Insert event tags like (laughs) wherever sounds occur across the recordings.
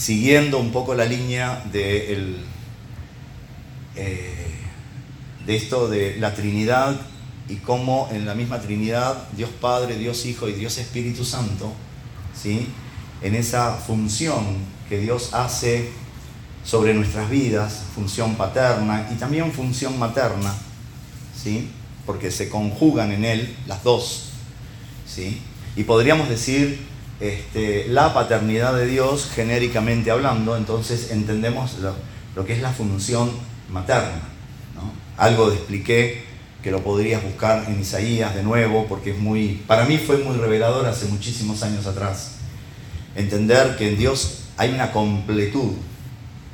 siguiendo un poco la línea de, el, eh, de esto de la Trinidad y cómo en la misma Trinidad Dios Padre, Dios Hijo y Dios Espíritu Santo, ¿sí? en esa función que Dios hace sobre nuestras vidas, función paterna y también función materna, ¿sí? porque se conjugan en él las dos. ¿sí? Y podríamos decir este, la paternidad de Dios genéricamente hablando, entonces entendemos lo, que es la función materna. Algo expliqué que lo podrías buscar en Isaías de nuevo, porque es muy, para mí fue muy revelador hace muchísimos años atrás. Entender que en Dios hay una completud,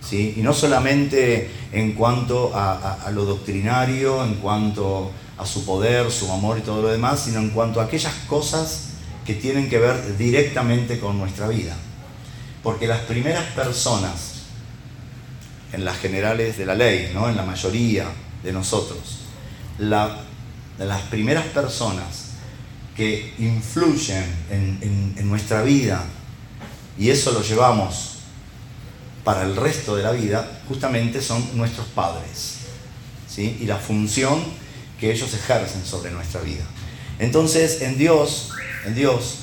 ¿sí? y no solamente en cuanto a, lo doctrinario, en cuanto a su poder, su amor y todo lo demás, sino en cuanto a aquellas cosas que tienen que ver directamente con nuestra vida. Porque las primeras personas, en las generales de la ley, ¿no? en la mayoría de nosotros, las primeras personas que influyen en, nuestra vida y eso lo llevamos para el resto de la vida, justamente son nuestros padres ¿sí? y la función que ellos ejercen sobre nuestra vida. Entonces, en Dios, en Dios,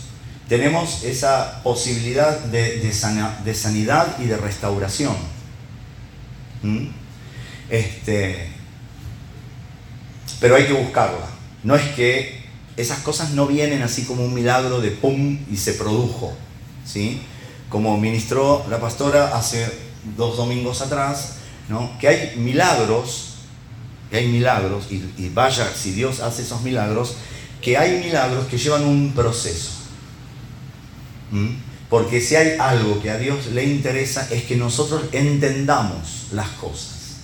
tenemos esa posibilidad de, de, sanidad y de restauración. ¿Mm? Este, pero hay que buscarla. No es que esas cosas no vienen así como un milagro de pum y se produjo, ¿sí? Como ministró la pastora hace dos domingos atrás, ¿no? Que hay milagros, que hay milagros, y, vaya si Dios hace esos milagros, que hay milagros que llevan un proceso. Porque si hay algo que a Dios le interesa es que nosotros entendamos las cosas.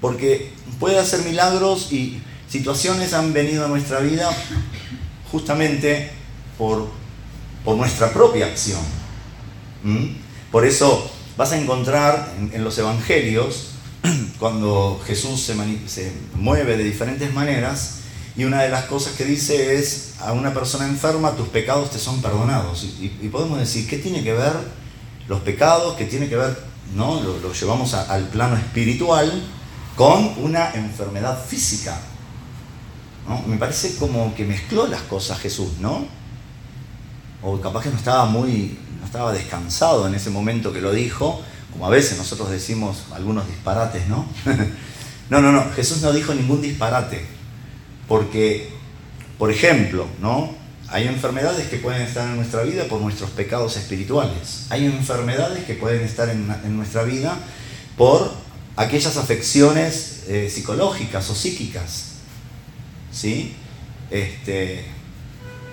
Porque puede hacer milagros y situaciones han venido a nuestra vida justamente por, por nuestra propia acción. ¿Mm? Por eso vas a encontrar en, los evangelios, (clears throat) cuando Jesús se, mueve de diferentes maneras, y una de las cosas que dice es a una persona enferma, tus pecados te son perdonados. Y, podemos decir, ¿qué tiene que ver los pecados? ¿Qué tiene que ver? ¿no? Lo, llevamos al plano espiritual con una enfermedad física. Me parece como que mezcló las cosas Jesús, ¿no? O capaz que no estaba muy, no estaba descansado en ese momento que lo dijo, como a veces nosotros decimos algunos disparates, ¿no? (laughs) no, no, no, Jesús no dijo ningún disparate, porque, por ejemplo, ¿no? Hay enfermedades que pueden estar en nuestra vida por nuestros pecados espirituales. Hay enfermedades que pueden estar en, en nuestra vida por aquellas afecciones eh, psicológicas o psíquicas, ¿sí? Este,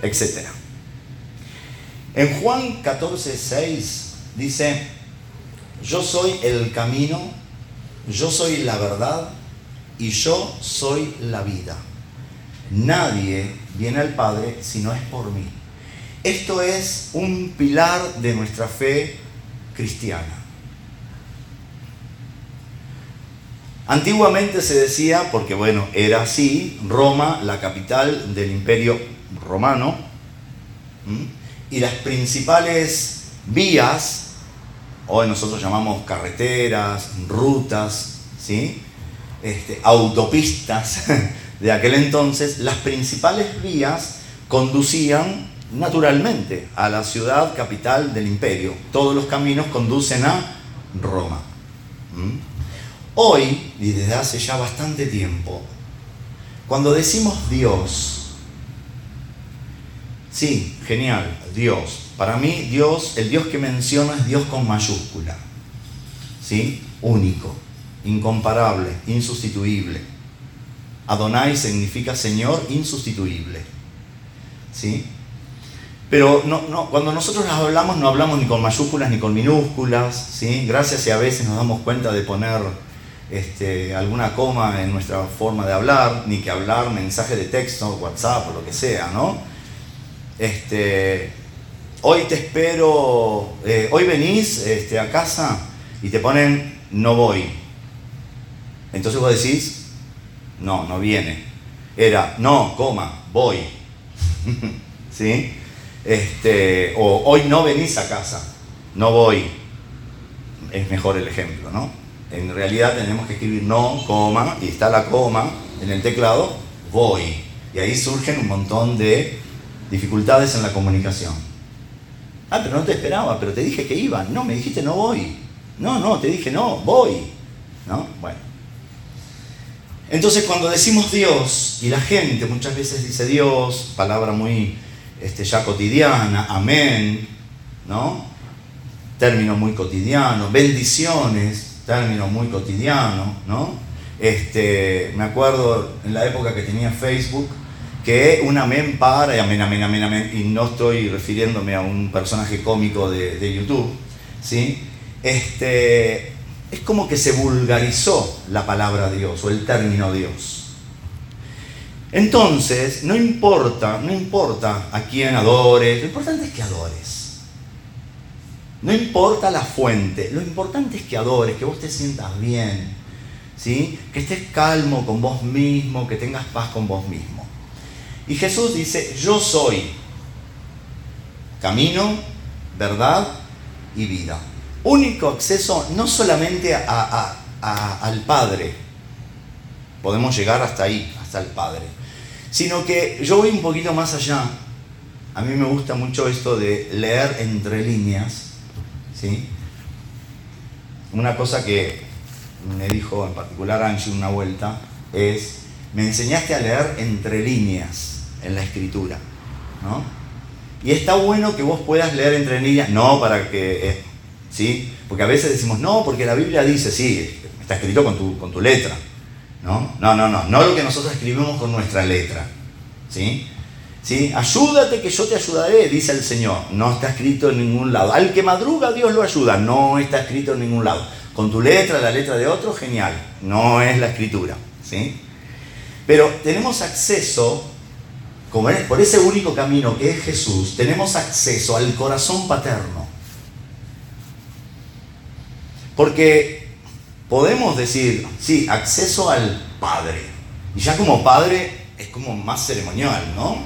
etc. En Juan 14, 6 dice, yo soy el camino, yo soy la verdad y yo soy la vida. Nadie viene al Padre si no es por mí. Esto es un pilar de nuestra fe cristiana. Antiguamente se decía, porque bueno, era así, Roma, la capital del imperio romano, y las principales vías, hoy nosotros llamamos carreteras, rutas, ¿sí? Este, autopistas (laughs) de aquel entonces, las principales vías conducían naturalmente a la ciudad capital del imperio. Todos los caminos conducen a Roma. Hoy, y desde hace ya bastante tiempo, cuando decimos Dios, sí, genial, Dios. Para mí, Dios, el Dios que menciono es Dios con mayúscula. ¿Sí? Único, incomparable, insustituible. Adonai significa Señor insustituible. ¿Sí? Pero no, no, cuando nosotros hablamos no hablamos ni con mayúsculas ni con minúsculas, ¿sí? Gracias y a veces nos damos cuenta de poner este, alguna coma en nuestra forma de hablar, ni que hablar mensaje de texto, WhatsApp o lo que sea, ¿no? Este, hoy te espero, eh, hoy venís este, a casa y te ponen no voy. Entonces vos decís, no, no viene. Era, no, coma, voy. (laughs) ¿Sí? Este, o hoy no venís a casa, no voy. es mejor el ejemplo, ¿no? En realidad tenemos que escribir no, coma, y está la coma en el teclado, voy. Y ahí surgen un montón de dificultades en la comunicación. Ah, pero no te esperaba, pero te dije que iba. No, me dijiste no voy. No, no, te dije no, voy. ¿No? Bueno. Entonces cuando decimos Dios, y la gente muchas veces dice Dios, palabra muy este, ya cotidiana, amén, ¿no? Término muy cotidiano, bendiciones, término muy cotidiano, ¿no? Este, me acuerdo en la época que tenía Facebook, que un amén para, y amén, amén, amén, amén, y no estoy refiriéndome a un personaje cómico de, de YouTube, ¿sí? Este, es como que se vulgarizó la palabra Dios o el término Dios. Entonces, no importa, no importa a quién adores, lo importante es que adores. No importa la fuente, lo importante es que adores, que vos te sientas bien, ¿sí? que estés calmo con vos mismo, que tengas paz con vos mismo. Y Jesús dice, yo soy camino, verdad y vida único acceso no solamente al Padre, podemos llegar hasta ahí, hasta el Padre, sino que yo voy un poquito más allá. A mí me gusta mucho esto de leer entre líneas, ¿sí? Una cosa que me dijo en particular Angie una vuelta es, me enseñaste a leer entre líneas en la escritura, ¿no? Y está bueno que vos puedas leer entre líneas, no para que eh, ¿sí? Porque a veces decimos, no, porque la Biblia dice, sí, está escrito con tu, con tu letra. ¿No? no, no, no, no lo que nosotros escribimos con nuestra letra. ¿sí? ¿Sí? Ayúdate que yo te ayudaré, dice el Señor. No está escrito en ningún lado. Al que madruga Dios lo ayuda. No está escrito en ningún lado. Con tu letra, la letra de otro, genial. No es la escritura. ¿sí? Pero tenemos acceso, por ese único camino que es Jesús, tenemos acceso al corazón paterno. Porque podemos decir, sí, acceso al Padre. Y ya como Padre es como más ceremonial, ¿no?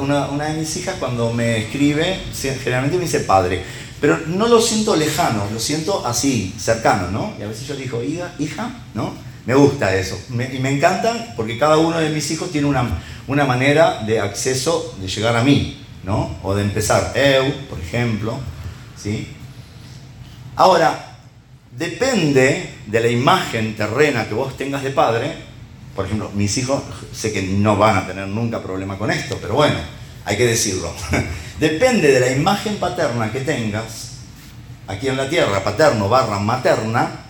Una, de mis hijas cuando me escribe, generalmente me dice Padre. Pero no lo siento lejano, lo siento así, cercano, ¿no? Y a veces yo le digo, hija, hija, ¿no? Me gusta eso. y me encanta porque cada uno de mis hijos tiene una, una manera de acceso, de llegar a mí, ¿no? O de empezar, eu, por ejemplo, ¿sí? Ahora, depende de la imagen terrena que vos tengas de padre. Por ejemplo, mis hijos sé que no van a tener nunca problema con esto, pero bueno, hay que decirlo. (laughs) depende de la imagen paterna que tengas aquí en la tierra, paterno barra materna,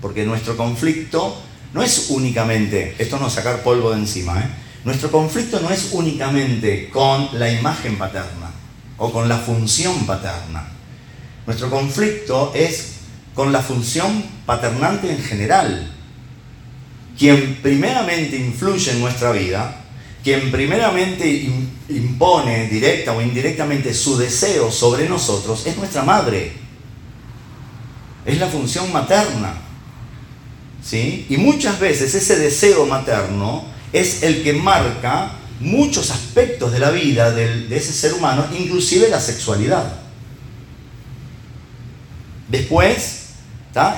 porque nuestro conflicto no es únicamente, esto no sacar polvo de encima, ¿eh? nuestro conflicto no es únicamente con la imagen paterna o con la función paterna. Nuestro conflicto es con la función paternante en general. Quien primeramente influye en nuestra vida, quien primeramente impone directa o indirectamente su deseo sobre nosotros, es nuestra madre. Es la función materna. ¿Sí? Y muchas veces ese deseo materno es el que marca muchos aspectos de la vida de ese ser humano, inclusive la sexualidad. Después,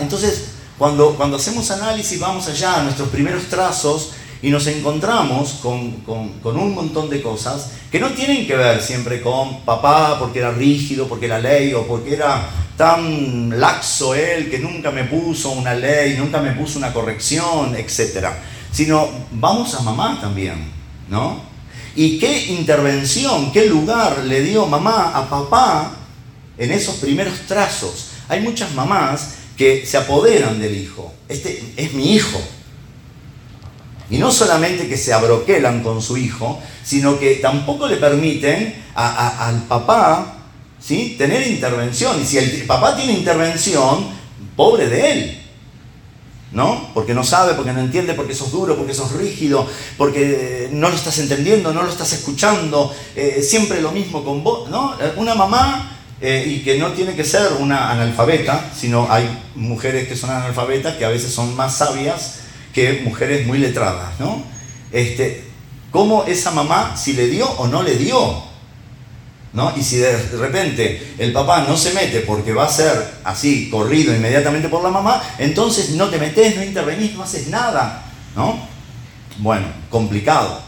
entonces, cuando, cuando hacemos análisis, vamos allá a nuestros primeros trazos y nos encontramos con, con, un montón de cosas que no tienen que ver siempre con papá porque era rígido, porque la ley o porque era tan laxo él que nunca me puso una ley, nunca me puso una corrección, etc. Sino vamos a mamá también, ¿no? ¿Y qué intervención, qué lugar le dio mamá a papá en esos primeros trazos? Hay muchas mamás que se apoderan del hijo. Este es mi hijo. Y no solamente que se abroquelan con su hijo, sino que tampoco le permiten al papá ¿sí? tener intervención. Y si el papá tiene intervención, pobre de él. ¿No? Porque no sabe, porque no entiende, porque sos duro, porque sos rígido, porque no lo estás entendiendo, no lo estás escuchando, eh, siempre lo mismo con vos, ¿no? Una mamá eh, y que no tiene que ser una analfabeta, sino hay mujeres que son analfabetas que a veces son más sabias que mujeres muy letradas, ¿no? Este, ¿Cómo esa mamá, si le dio o no le dio? ¿no? Y si de repente el papá no se mete porque va a ser así, corrido inmediatamente por la mamá, entonces no te metes, no intervenís, no haces nada, ¿no? Bueno, complicado.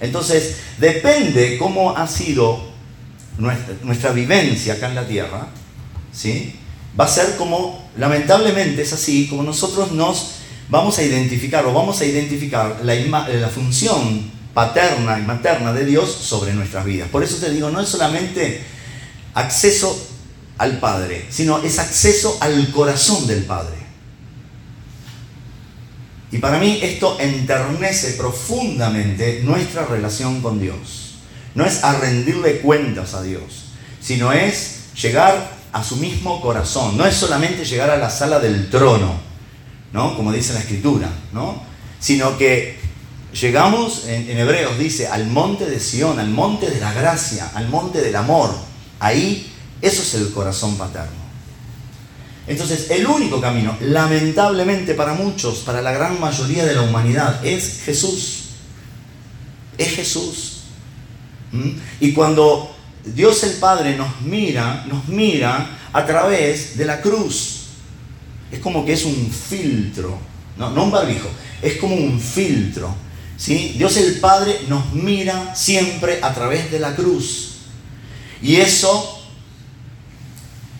Entonces, depende cómo ha sido nuestra, nuestra vivencia acá en la tierra, ¿sí? Va a ser como, lamentablemente es así, como nosotros nos vamos a identificar o vamos a identificar la, la función paterna y materna de Dios sobre nuestras vidas. Por eso te digo, no es solamente acceso al Padre, sino es acceso al corazón del Padre. Y para mí esto enternece profundamente nuestra relación con Dios. No es a rendirle cuentas a Dios, sino es llegar a su mismo corazón. No es solamente llegar a la sala del trono, ¿no? Como dice la Escritura, ¿no? Sino que llegamos, en, en Hebreos dice, al monte de Sión, al monte de la gracia, al monte del amor. Ahí, eso es el corazón paterno. Entonces, el único camino, lamentablemente para muchos, para la gran mayoría de la humanidad, es Jesús. Es Jesús. Y cuando Dios el Padre nos mira, nos mira a través de la cruz. Es como que es un filtro, no, no un barbijo, es como un filtro. ¿sí? Dios el Padre nos mira siempre a través de la cruz. Y eso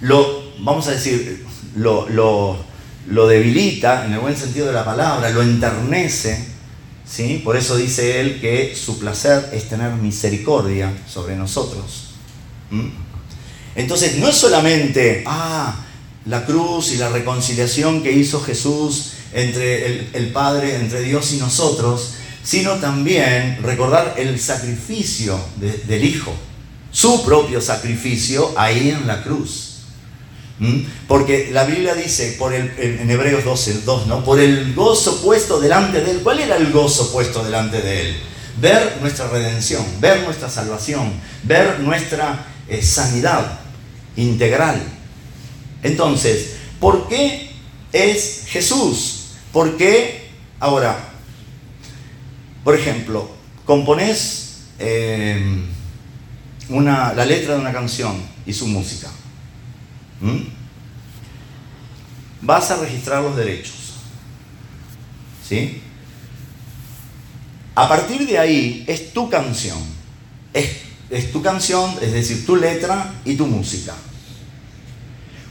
lo, vamos a decir, lo, debilita, en el buen sentido de la palabra, lo enternece. ¿Sí? Por eso dice él que su placer es tener misericordia sobre nosotros. Entonces, no es solamente, ah, la cruz y la reconciliación que hizo Jesús entre el, el Padre, entre Dios y nosotros, sino también recordar el sacrificio del Hijo, su propio sacrificio ahí en la cruz. ¿Mm? Porque la Biblia dice por el, en Hebreos 12, 2, ¿no? por el gozo puesto delante de él. ¿Cuál era el gozo puesto delante de él? Ver nuestra redención, ver nuestra salvación, ver nuestra eh, sanidad integral. Entonces, ¿por qué es Jesús? ¿Por qué? Ahora, por ejemplo, componés eh, una, la letra de una canción y su música. ¿Mm? Vas a registrar los derechos. ¿Sí? A partir de ahí es tu canción. Es, es tu canción, es decir, tu letra y tu música.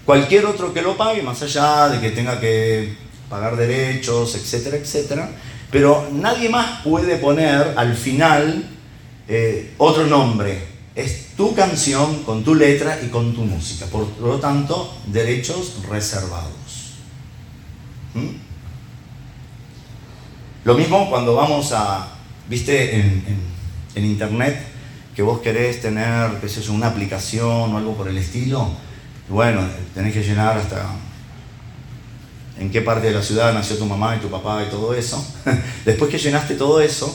Cualquier otro que lo pague, más allá de que tenga que pagar derechos, etcétera, etcétera, pero nadie más puede poner al final eh, otro nombre es tu canción con tu letra y con tu música. Por lo tanto, derechos reservados. ¿Mm? Lo mismo cuando vamos a, viste, en, internet, que vos querés tener, qué sé yo, una aplicación o algo por el estilo, bueno, tenés que llenar hasta en qué parte de la ciudad nació tu mamá y tu papá y todo eso. (laughs) Después que llenaste todo eso,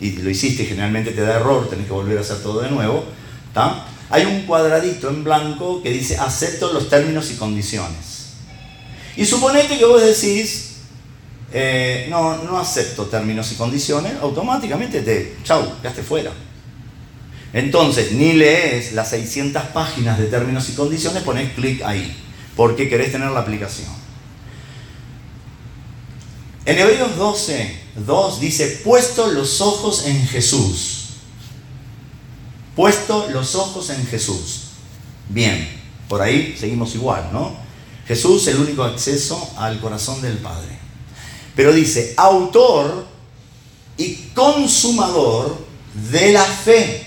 y lo hiciste y generalmente te da error, tenés que volver a hacer todo de nuevo, hay un cuadradito en blanco que dice acepto los términos y condiciones. Y suponete que vos decís, eh, no, no acepto términos y condiciones, automáticamente te, chau, quedaste fuera. Entonces, ni lees las 600 páginas de términos y condiciones, pones clic ahí, porque querés tener la aplicación. En Hebreos 12, 2 dice, puesto los ojos en Jesús. Puesto los ojos en Jesús. Bien, por ahí seguimos igual, ¿no? Jesús el único acceso al corazón del Padre. Pero dice, autor y consumador de la fe.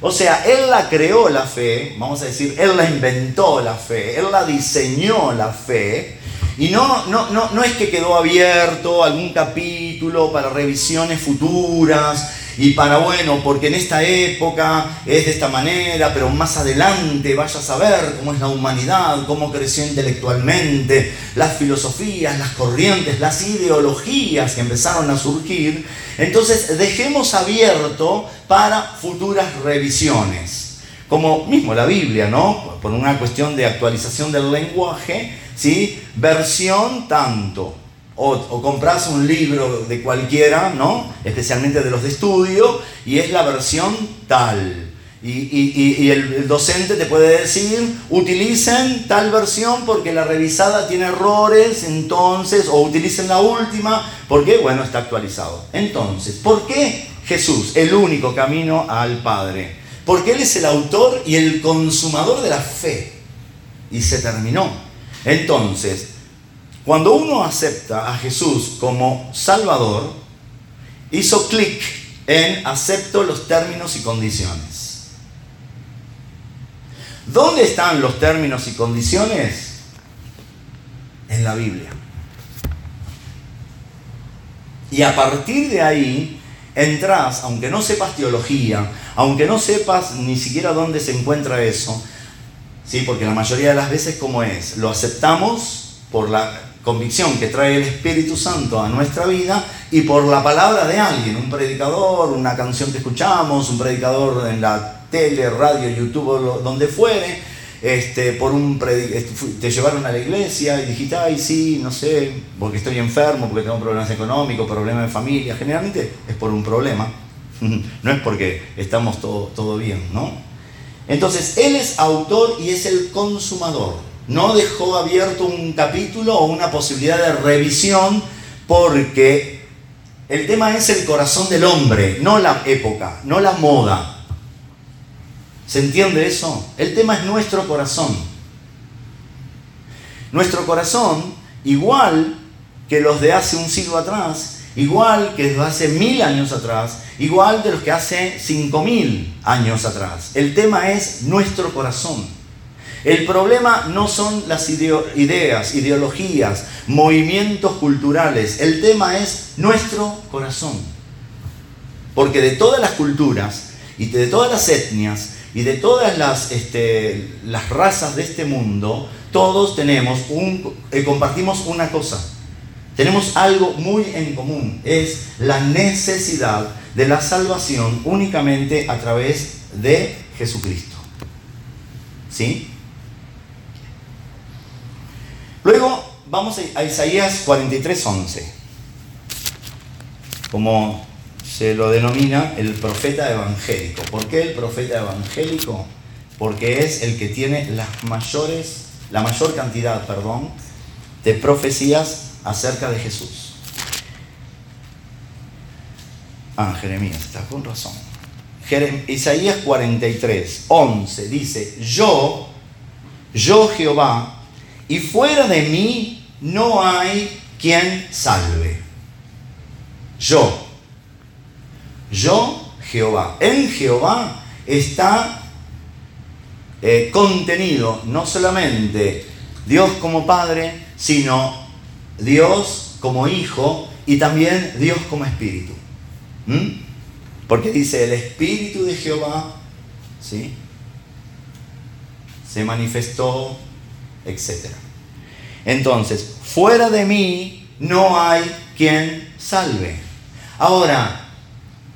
O sea, Él la creó la fe, vamos a decir, Él la inventó la fe, Él la diseñó la fe, y no, no, no, no es que quedó abierto algún capítulo para revisiones futuras y para, bueno, porque en esta época es de esta manera, pero más adelante vaya a saber cómo es la humanidad, cómo creció intelectualmente, las filosofías, las corrientes, las ideologías que empezaron a surgir. Entonces, dejemos abierto para futuras revisiones como mismo la Biblia, ¿no? Por una cuestión de actualización del lenguaje, ¿sí? Versión tanto. O, compras un libro de cualquiera, ¿no? Especialmente de los de estudio, y es la versión tal. Y, el, docente te puede decir, utilicen tal versión porque la revisada tiene errores, entonces, o utilicen la última porque, bueno, está actualizado. Entonces, ¿por qué Jesús, el único camino al Padre? Porque Él es el autor y el consumador de la fe. Y se terminó. Entonces, cuando uno acepta a Jesús como Salvador, hizo clic en acepto los términos y condiciones. ¿Dónde están los términos y condiciones? En la Biblia. Y a partir de ahí entras, aunque no sepas teología, aunque no sepas ni siquiera dónde se encuentra eso, ¿sí? porque la mayoría de las veces como es, lo aceptamos por la convicción que trae el Espíritu Santo a nuestra vida y por la palabra de alguien, un predicador, una canción que escuchamos, un predicador en la tele, radio, YouTube, donde fuere, este, por un este, te llevaron a la iglesia y dijiste, ay, sí, no sé, porque estoy enfermo, porque tengo problemas económicos, problemas de familia. Generalmente es por un problema, (laughs) no es porque estamos todo, todo bien, ¿no? Entonces, él es autor y es el consumador. No dejó abierto un capítulo o una posibilidad de revisión porque el tema es el corazón del hombre, no la época, no la moda. ¿Se entiende eso? El tema es nuestro corazón. Nuestro corazón, igual que los de hace un siglo atrás, igual que los de hace mil años atrás, igual de los que hace cinco mil años atrás. El tema es nuestro corazón. El problema no son las ideas, ideologías, movimientos culturales. El tema es nuestro corazón. Porque de todas las culturas y de todas las etnias y de todas las, este, las razas de este mundo, todos tenemos un, eh, compartimos una cosa. Tenemos algo muy en común, es la necesidad de la salvación únicamente a través de Jesucristo. ¿Sí? Luego vamos a Isaías 43:11. Como se lo denomina el profeta evangélico. ¿Por qué el profeta evangélico? Porque es el que tiene las mayores, la mayor cantidad, perdón, de profecías acerca de Jesús. Ah, Jeremías, está con razón. Isaías 43, 11 dice, yo, yo Jehová, y fuera de mí no hay quien salve. Yo, yo, Jehová. En Jehová está eh, contenido no solamente Dios como Padre, sino Dios como Hijo y también Dios como Espíritu. ¿Mm? Porque dice el Espíritu de Jehová, ¿sí? Se manifestó, etc. Entonces, fuera de mí no hay quien salve. Ahora,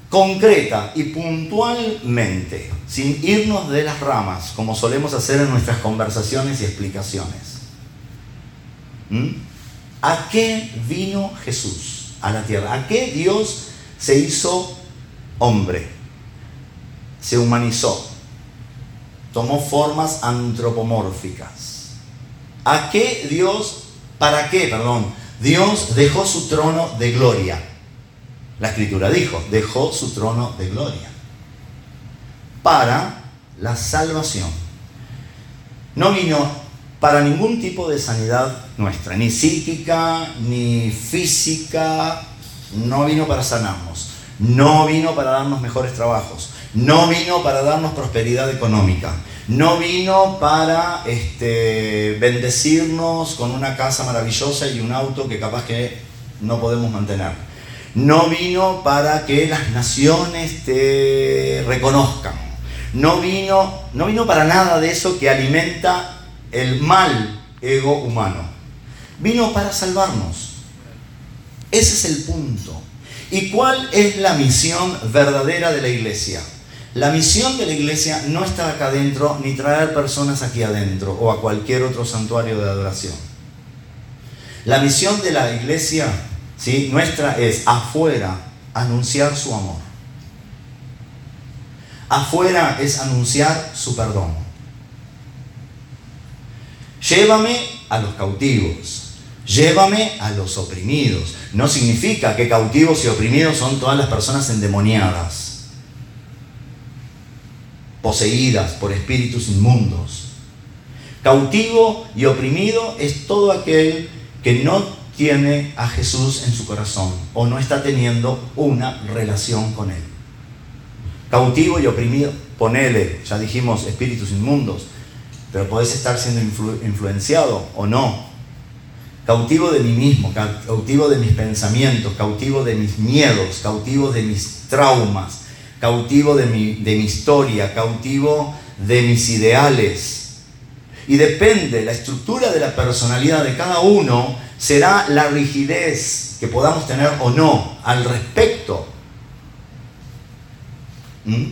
concreta y puntualmente, sin irnos de las ramas, como solemos hacer en nuestras conversaciones y explicaciones. ¿A qué vino Jesús a la tierra? ¿A qué Dios se hizo hombre? Se humanizó, tomó formas antropomórficas. ¿A qué Dios, para qué, perdón, Dios dejó su trono de gloria? La escritura dijo, dejó su trono de gloria para la salvación. No vino para ningún tipo de sanidad nuestra, ni psíquica, ni física, no vino para sanarnos, no vino para darnos mejores trabajos, no vino para darnos prosperidad económica, no vino para este, bendecirnos con una casa maravillosa y un auto que capaz que no podemos mantener no vino para que las naciones te reconozcan. No vino, no vino para nada de eso que alimenta el mal ego humano. Vino para salvarnos. Ese es el punto. ¿Y cuál es la misión verdadera de la iglesia? La misión de la iglesia no está acá adentro ni traer personas aquí adentro o a cualquier otro santuario de adoración. La misión de la iglesia nuestra es afuera anunciar su amor. Afuera es anunciar su perdón. Llévame a los cautivos. Llévame a los oprimidos. No significa que cautivos y oprimidos son todas las personas endemoniadas, poseídas por espíritus inmundos. Cautivo y oprimido es todo aquel que no tiene a Jesús en su corazón o no está teniendo una relación con Él. Cautivo y oprimido, ponele, ya dijimos, espíritus inmundos, pero podés estar siendo influenciado o no. Cautivo de mí mismo, cautivo de mis pensamientos, cautivo de mis miedos, cautivo de mis traumas, cautivo de mi, de mi historia, cautivo de mis ideales. Y depende, la estructura de la personalidad de cada uno será la rigidez que podamos tener o no al respecto. ¿Mm?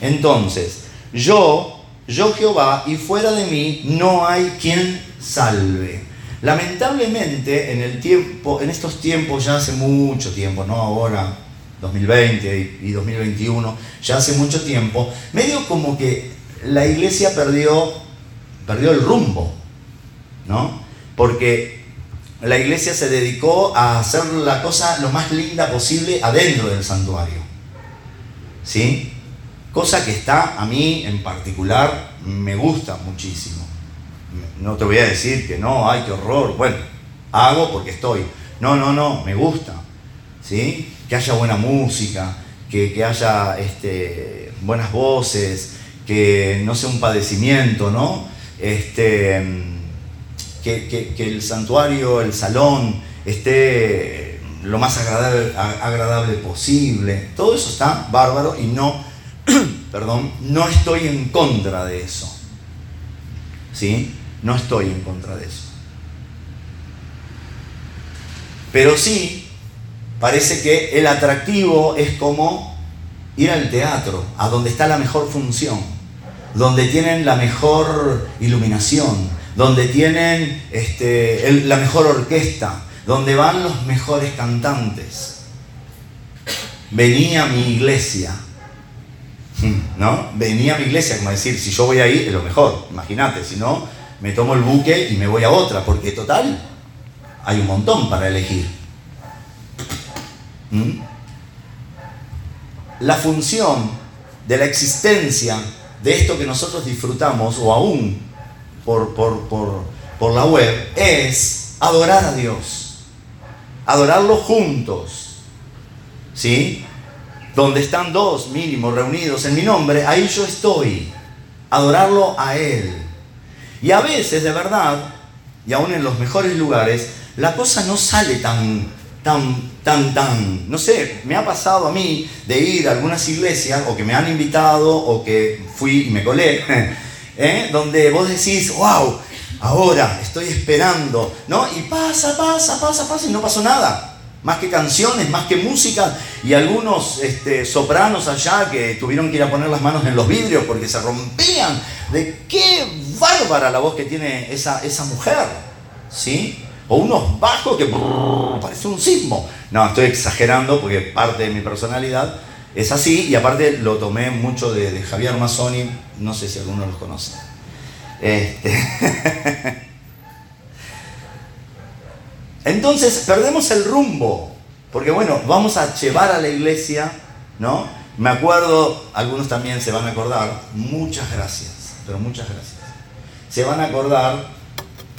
Entonces, yo yo Jehová, y fuera de mí no hay quien salve. Lamentablemente, en el tiempo, en estos tiempos, ya hace mucho tiempo, no ahora, 2020 y 2021, ya hace mucho tiempo, medio como que la iglesia perdió, perdió el rumbo, ¿no? Porque la iglesia se dedicó a hacer la cosa lo más linda posible adentro del santuario. ¿Sí? Cosa que está a mí en particular me gusta muchísimo. No te voy a decir que no, ay, qué horror. Bueno, hago porque estoy. No, no, no, me gusta. ¿Sí? Que haya buena música, que, haya este, buenas voces, que no sea un padecimiento, ¿no? Este, que, el santuario, el salón, esté lo más agradable, agradable posible. Todo eso está bárbaro y no (clears throat) perdón, no estoy en contra de eso. ¿Sí? No estoy en contra de eso. Pero sí, parece que el atractivo es como ir al teatro, a donde está la mejor función, donde tienen la mejor iluminación, donde tienen este, la mejor orquesta, donde van los mejores cantantes. Venía a mi iglesia (laughs) ¿no? Venía a mi iglesia, como decir, si yo voy ahí es lo mejor, imagínate, si no, me tomo el buque y me voy a otra, porque total, hay un montón para elegir. ¿Mm? La función de la existencia de esto que nosotros disfrutamos, o aún por, por, por, por la web, es adorar a Dios, adorarlo juntos. ¿Sí? donde están dos mínimos reunidos en mi nombre, ahí yo estoy, adorarlo a Él. Y a veces, de verdad, y aún en los mejores lugares, la cosa no sale tan, tan, tan, tan, no sé, me ha pasado a mí de ir a algunas iglesias, o que me han invitado, o que fui y me colé, (laughs) ¿eh? donde vos decís, wow, ahora estoy esperando, ¿no? Y pasa, pasa, pasa, pasa, y no pasó nada más que canciones, más que música, y algunos este, sopranos allá que tuvieron que ir a poner las manos en los vidrios porque se rompían. De qué bárbara la voz que tiene esa, esa mujer, ¿sí? O unos bajos que parece un sismo. No, estoy exagerando porque parte de mi personalidad es así, y aparte lo tomé mucho de, Javier Mazzoni, no sé si alguno los conoce. Este (laughs) Entonces perdemos el rumbo, porque bueno, vamos a llevar a la iglesia, ¿no? Me acuerdo, algunos también se van a acordar, muchas gracias, pero muchas gracias. Se van a acordar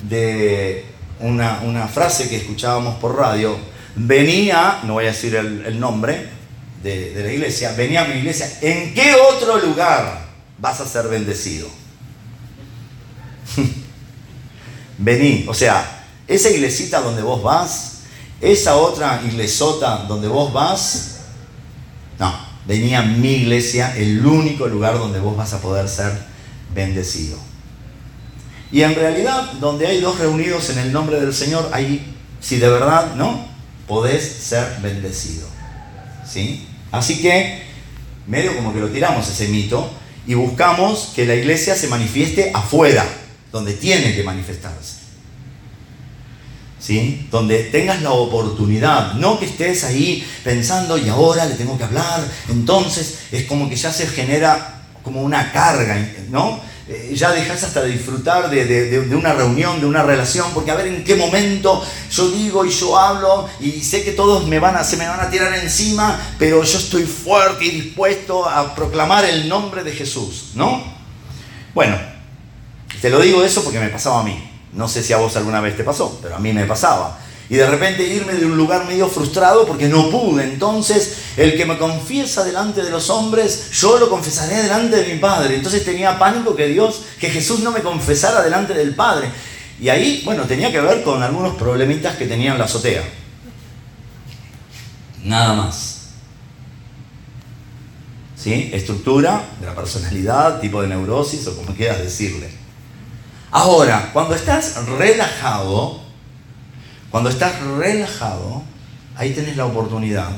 de una, frase que escuchábamos por radio, venía, no voy a decir el, nombre de, de la iglesia, venía a mi iglesia, ¿en qué otro lugar vas a ser bendecido? (laughs) Vení, o sea, esa iglesita donde vos vas, esa otra iglesota donde vos vas, no, venía mi iglesia, el único lugar donde vos vas a poder ser bendecido. Y en realidad, donde hay dos reunidos en el nombre del Señor, ahí, si de verdad, ¿no? Podés ser bendecido. ¿Sí? Así que, medio como que lo tiramos ese mito y buscamos que la iglesia se manifieste afuera, donde tiene que manifestarse. ¿Sí? Donde tengas la oportunidad, no que estés ahí pensando y ahora le tengo que hablar, entonces es como que ya se genera como una carga, ¿no? Eh, ya dejas hasta de disfrutar de, una reunión, de una relación, porque a ver en qué momento yo digo y yo hablo y sé que todos me van a, se me van a tirar encima, pero yo estoy fuerte y dispuesto a proclamar el nombre de Jesús, ¿no? Bueno, te lo digo eso porque me pasaba a mí. No sé si a vos alguna vez te pasó, pero a mí me pasaba y de repente irme de un lugar medio frustrado porque no pude. Entonces, el que me confiesa delante de los hombres, yo lo confesaré delante de mi Padre. Entonces tenía pánico que Dios, que Jesús no me confesara delante del Padre. Y ahí, bueno, tenía que ver con algunos problemitas que tenía en la azotea. Nada más. ¿Sí? Estructura de la personalidad, tipo de neurosis o como quieras decirle. Ahora, cuando estás relajado, cuando estás relajado, ahí tenés la oportunidad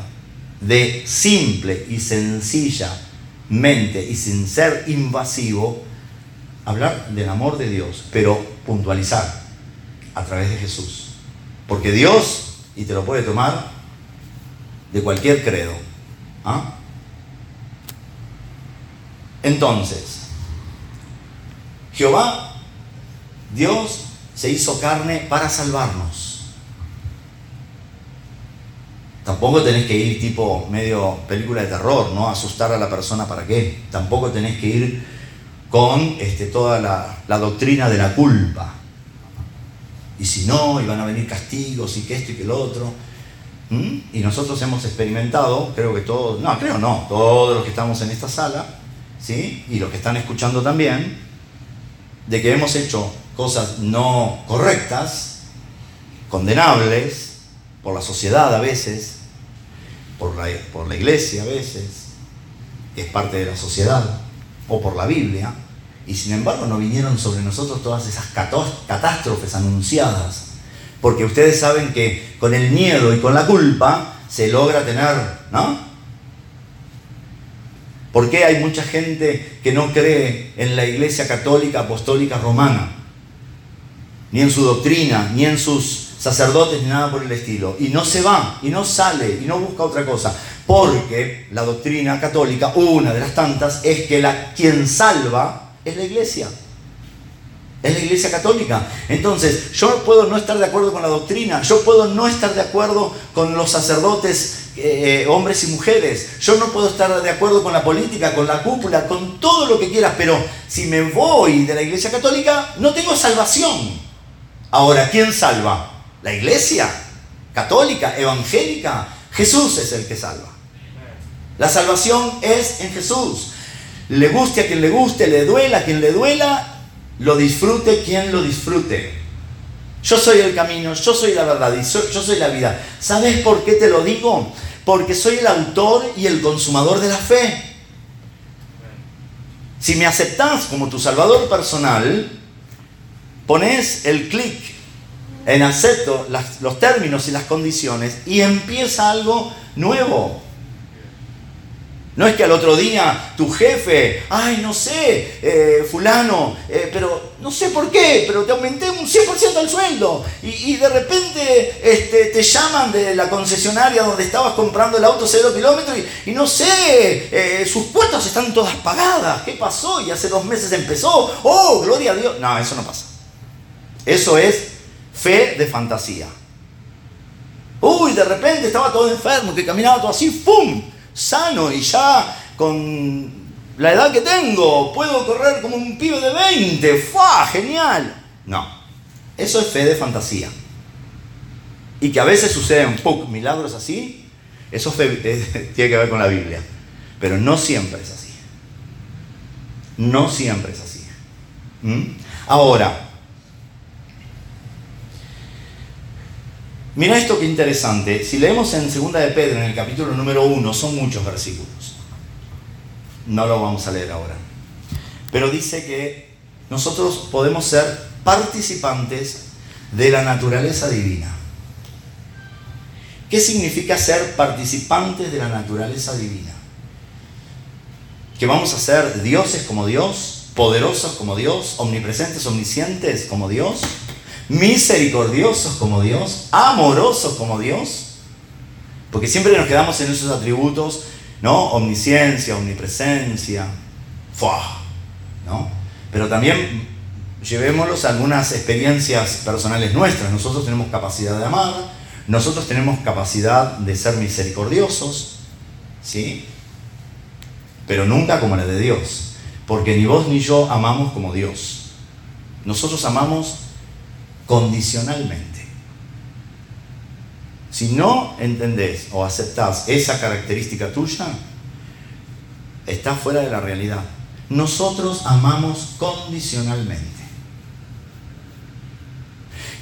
de simple y sencillamente y sin ser invasivo, hablar del amor de Dios, pero puntualizar a través de Jesús. Porque Dios, y te lo puede tomar de cualquier credo. ¿ah? Entonces, Jehová, Dios, se hizo carne para salvarnos. Tampoco tenés que ir tipo medio película de terror, ¿no? Asustar a la persona para qué. Tampoco tenés que ir con este, toda la, doctrina de la culpa. Y si no, iban a venir castigos y que esto y que lo otro. ¿Mm? Y nosotros hemos experimentado, creo que todos, no, creo no, todos los que estamos en esta sala, ¿sí? Y los que están escuchando también, de que hemos hecho cosas no correctas, condenables, por la sociedad a veces, por la, por la iglesia a veces, que es parte de la sociedad, o por la Biblia, y sin embargo no vinieron sobre nosotros todas esas catástrofes anunciadas, porque ustedes saben que con el miedo y con la culpa se logra tener, ¿no? ¿Por qué hay mucha gente que no cree en la Iglesia Católica Apostólica Romana? Ni en su doctrina, ni en sus sacerdotes ni nada por el estilo. Y no se va, y no sale, y no busca otra cosa. Porque la doctrina católica, una de las tantas, es que la, quien salva es la iglesia. Es la iglesia católica. Entonces, yo puedo no estar de acuerdo con la doctrina, yo puedo no estar de acuerdo con los sacerdotes, eh, hombres y mujeres, yo no puedo estar de acuerdo con la política, con la cúpula, con todo lo que quieras, pero si me voy de la iglesia católica, no tengo salvación. Ahora, ¿quién salva? La iglesia católica, evangélica, Jesús es el que salva. La salvación es en Jesús. Le guste a quien le guste, le duela a quien le duela, lo disfrute quien lo disfrute. Yo soy el camino, yo soy la verdad y yo soy la vida. ¿Sabes por qué te lo digo? Porque soy el autor y el consumador de la fe. Si me aceptás como tu salvador personal, pones el clic en acepto los términos y las condiciones y empieza algo nuevo. No es que al otro día tu jefe, ay, no sé, eh, fulano, eh, pero no sé por qué, pero te aumenté un 100% el sueldo. Y, de repente este, te llaman de la concesionaria donde estabas comprando el auto cero kilómetros y, no sé, eh, sus puertas están todas pagadas. ¿Qué pasó? Y hace dos meses empezó. Oh, gloria a Dios. No, eso no pasa. Eso es Fe de fantasía. Uy, de repente estaba todo enfermo, que caminaba todo así, ¡pum! Sano y ya con la edad que tengo, puedo correr como un pibe de 20, ¡fua! Genial. No, eso es fe de fantasía. Y que a veces suceden ¡pum! milagros así, eso (laughs) tiene que ver con la Biblia. Pero no siempre es así. No siempre es así. ¿Mm? Ahora, Mira esto que interesante. Si leemos en 2 de Pedro, en el capítulo número 1, son muchos versículos. No lo vamos a leer ahora. Pero dice que nosotros podemos ser participantes de la naturaleza divina. ¿Qué significa ser participantes de la naturaleza divina? Que vamos a ser dioses como Dios, poderosos como Dios, omnipresentes, omniscientes como Dios, misericordiosos como Dios, amorosos como Dios. Porque siempre nos quedamos en esos atributos, ¿no? Omnisciencia, omnipresencia, ¿no? Pero también llevémoslos a algunas experiencias personales nuestras. Nosotros tenemos capacidad de amar, nosotros tenemos capacidad de ser misericordiosos, ¿sí? Pero nunca como la de Dios. Porque ni vos ni yo amamos como Dios. Nosotros amamos condicionalmente. Si no entendés o aceptás esa característica tuya, estás fuera de la realidad. Nosotros amamos condicionalmente.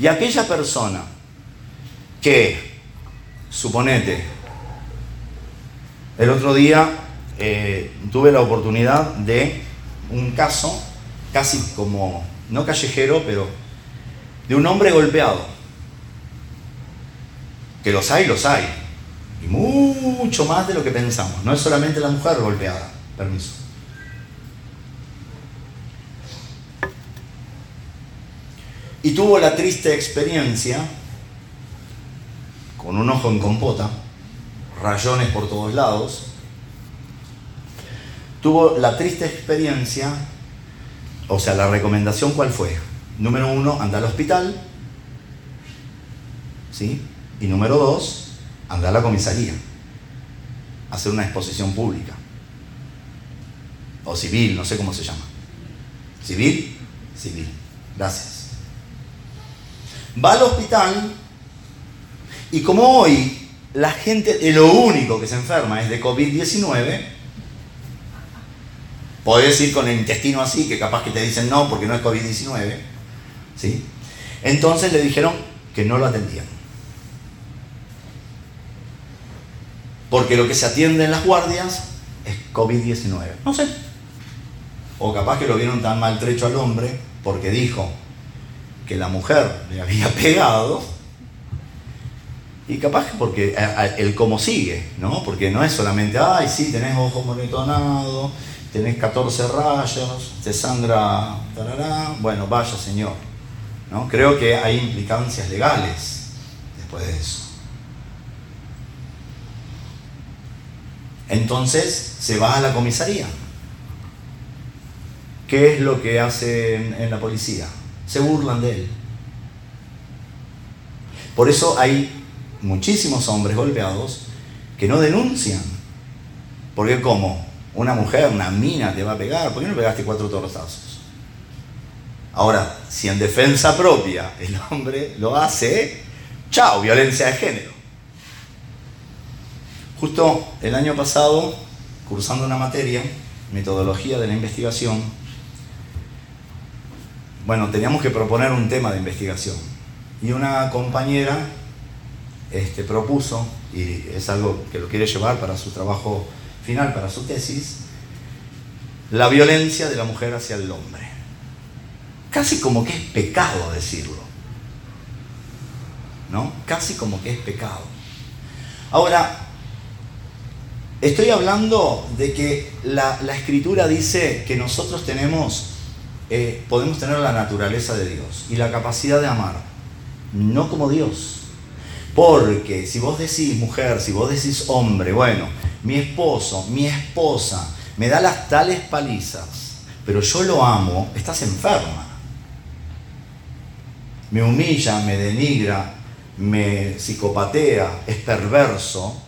Y aquella persona que, suponete, el otro día eh, tuve la oportunidad de un caso, casi como, no callejero, pero de un hombre golpeado. Que los hay, los hay. Y mucho más de lo que pensamos. No es solamente la mujer golpeada. Permiso. Y tuvo la triste experiencia, con un ojo en compota, rayones por todos lados, tuvo la triste experiencia, o sea, la recomendación cuál fue? Número uno, anda al hospital. ¿Sí? Y número dos, anda a la comisaría. Hacer una exposición pública. O civil, no sé cómo se llama. ¿Civil? Civil. Gracias. Va al hospital y como hoy la gente, lo único que se enferma es de COVID-19, podés ir con el intestino así, que capaz que te dicen no porque no es COVID-19, ¿sí? Entonces le dijeron que no lo atendían. Porque lo que se atiende en las guardias es COVID-19. No sé. O capaz que lo vieron tan maltrecho al hombre porque dijo que la mujer le había pegado. Y capaz que porque el cómo sigue, ¿no? Porque no es solamente, ay, sí, tenés ojo monitonado, tenés 14 rayos, te sangra, bueno, vaya señor. ¿No? Creo que hay implicancias legales después de eso. Entonces se va a la comisaría. ¿Qué es lo que hace en, la policía? Se burlan de él. Por eso hay muchísimos hombres golpeados que no denuncian. Porque como una mujer, una mina te va a pegar, ¿por qué no pegaste cuatro tortazos? Ahora, si en defensa propia el hombre lo hace, chao, violencia de género. Justo el año pasado, cursando una materia, metodología de la investigación, bueno, teníamos que proponer un tema de investigación. Y una compañera este, propuso, y es algo que lo quiere llevar para su trabajo final, para su tesis, la violencia de la mujer hacia el hombre casi como que es pecado decirlo. ¿No? Casi como que es pecado. Ahora, estoy hablando de que la, escritura dice que nosotros tenemos, eh, podemos tener la naturaleza de Dios y la capacidad de amar, no como Dios. Porque si vos decís mujer, si vos decís hombre, bueno, mi esposo, mi esposa me da las tales palizas, pero yo lo amo, estás enferma me humilla, me denigra, me psicopatea, es perverso,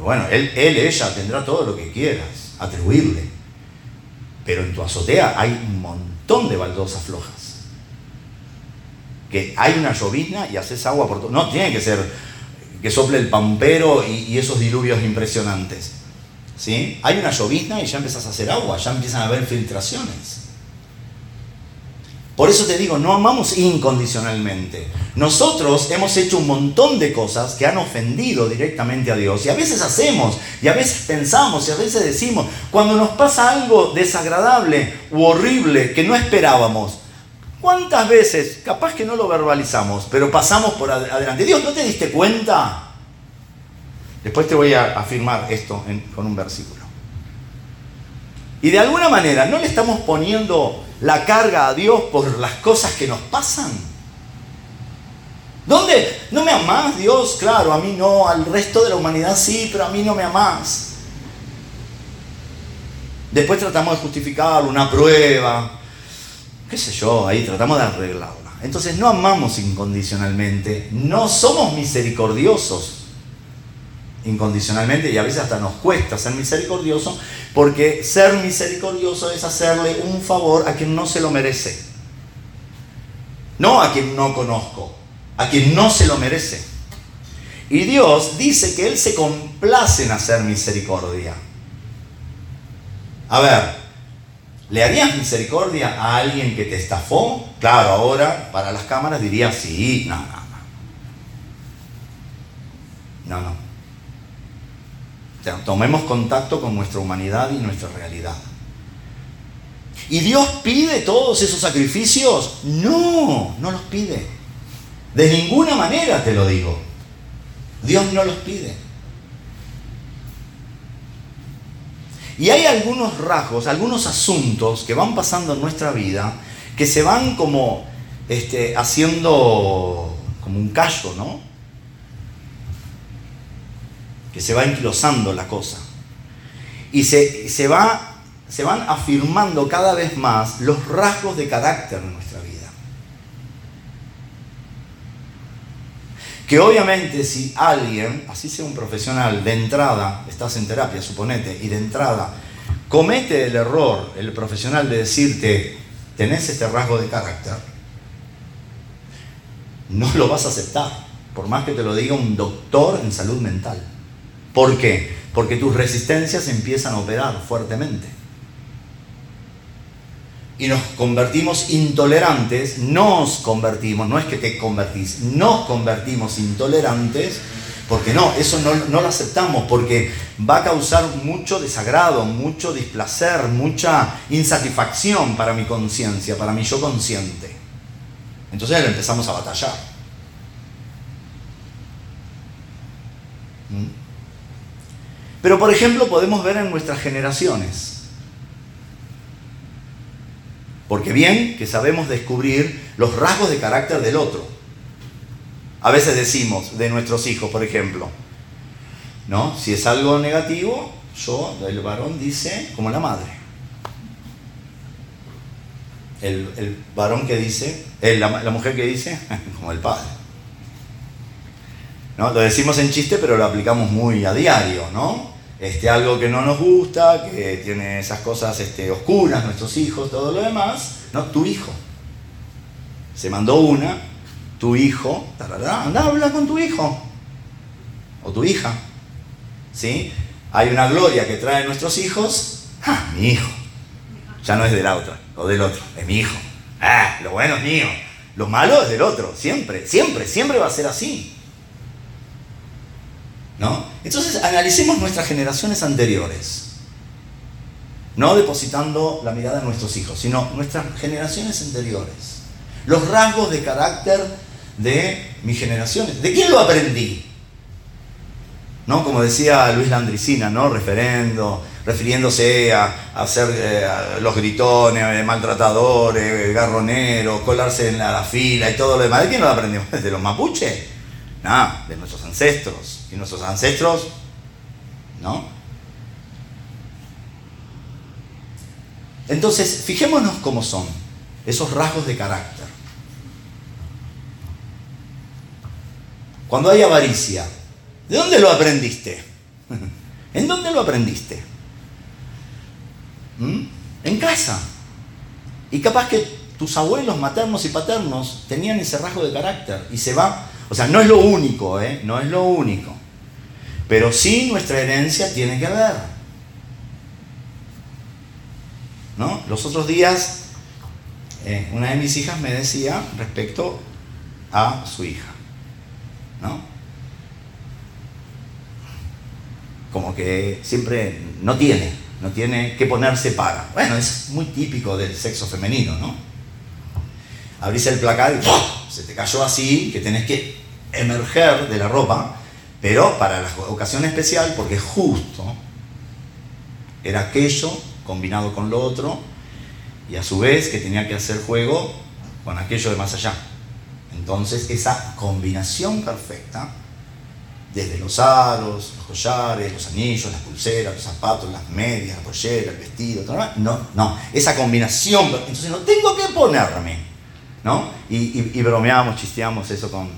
bueno, él, él, ella tendrá todo lo que quieras, atribuirle. Pero en tu azotea hay un montón de baldosas flojas. Que hay una llovizna y haces agua por todo. No tiene que ser que sople el pampero y, esos diluvios impresionantes. ¿Sí? Hay una llovizna y ya empiezas a hacer agua, ya empiezan a haber filtraciones. Por eso te digo, no amamos incondicionalmente. Nosotros hemos hecho un montón de cosas que han ofendido directamente a Dios. Y a veces hacemos, y a veces pensamos, y a veces decimos, cuando nos pasa algo desagradable u horrible que no esperábamos, ¿cuántas veces, capaz que no lo verbalizamos, pero pasamos por adelante? Dios, ¿no te diste cuenta? Después te voy a afirmar esto con un versículo. Y de alguna manera no le estamos poniendo la carga a Dios por las cosas que nos pasan? ¿Dónde? ¿No me amás, Dios? Claro, a mí no, al resto de la humanidad sí, pero a mí no me amás. Después tratamos de justificarlo, una prueba, qué sé yo, ahí tratamos de arreglarla. Entonces no amamos incondicionalmente, no somos misericordiosos incondicionalmente y a veces hasta nos cuesta ser misericordioso porque ser misericordioso es hacerle un favor a quien no se lo merece, no a quien no conozco a quien no se lo merece. Y Dios dice que Él se complace en hacer misericordia. A ver, ¿le harías misericordia a alguien que te estafó? Claro, ahora para las cámaras diría sí, no, no, no. No, no. Tomemos contacto con nuestra humanidad y nuestra realidad. ¿Y Dios pide todos esos sacrificios? No, no los pide. De ninguna manera te lo digo. Dios no los pide. Y hay algunos rasgos, algunos asuntos que van pasando en nuestra vida que se van como este, haciendo como un callo, ¿no? Que se va enquilosando la cosa. Y se, se, va, se van afirmando cada vez más los rasgos de carácter de nuestra vida. Que obviamente si alguien, así sea un profesional, de entrada, estás en terapia, suponete, y de entrada comete el error, el profesional, de decirte, tenés este rasgo de carácter, no lo vas a aceptar, por más que te lo diga un doctor en salud mental. ¿Por qué? Porque tus resistencias empiezan a operar fuertemente y nos convertimos intolerantes, nos convertimos, no es que te convertís, nos convertimos intolerantes, porque no, eso no, lo aceptamos, porque va a causar mucho desagrado, mucho displacer, mucha insatisfacción para mi conciencia, para mi yo consciente. Entonces empezamos a batallar. ¿Mm? Pero por ejemplo podemos ver en nuestras generaciones, porque bien que sabemos descubrir los rasgos de carácter del otro. A veces decimos de nuestros hijos, por ejemplo, ¿no? Si es algo negativo, yo, el varón dice como la madre. El, varón que dice, la, la, mujer que dice, (laughs) como el padre. Lo decimos en chiste, pero lo aplicamos muy a diario, ¿no? este, algo que no nos gusta, que tiene esas cosas este, oscuras, nuestros hijos, todo lo demás, no, tu hijo. Se mandó una, tu hijo, anda, habla con tu hijo, o tu hija, ¿sí? Hay una gloria que trae nuestros hijos, ¡ah, mi hijo! Ya no es de la otra, o del otro, es mi hijo. ¡Ah, lo bueno es mío! Lo malo es del otro, siempre, siempre, siempre va a ser así. ¿No? Entonces analicemos nuestras generaciones anteriores. No depositando la mirada en nuestros hijos, sino nuestras generaciones anteriores. Los rasgos de carácter de mis generaciones. ¿De quién lo aprendí? ¿No? Como decía Luis Landricina, ¿no? Referendo, refiriéndose a, hacer eh, los gritones, eh, maltratadores, garroneros, colarse en la, fila y todo lo demás. ¿De quién lo aprendimos? (laughs) ¿De los mapuches? No, de nuestros ancestros y nuestros ancestros, ¿no? Entonces, fijémonos cómo son esos rasgos de carácter. Cuando hay avaricia, ¿de dónde lo aprendiste? (laughs) ¿En dónde lo aprendiste? ¿Mm? En casa. Y capaz que tus abuelos maternos y paternos tenían ese rasgo de carácter y se va. O sea, no es lo único, ¿eh? No es lo único. Pero sí nuestra herencia tiene que ver. ¿No? Los otros días, eh, una de mis hijas me decía respecto a su hija. ¿No? Como que siempre no tiene, no tiene que ponerse para. Bueno, es muy típico del sexo femenino, ¿no? Abrís el placar y se te cayó así, que tenés que emerger de la ropa pero para la ocasión especial, porque justo era aquello combinado con lo otro y a su vez que tenía que hacer juego con aquello de más allá. Entonces esa combinación perfecta, desde los aros, los collares, los anillos, las pulseras, los zapatos, las medias, la pollera, el vestido, no, no, esa combinación, entonces no tengo que ponerme, ¿no? Y, y, bromeamos, chisteamos eso con,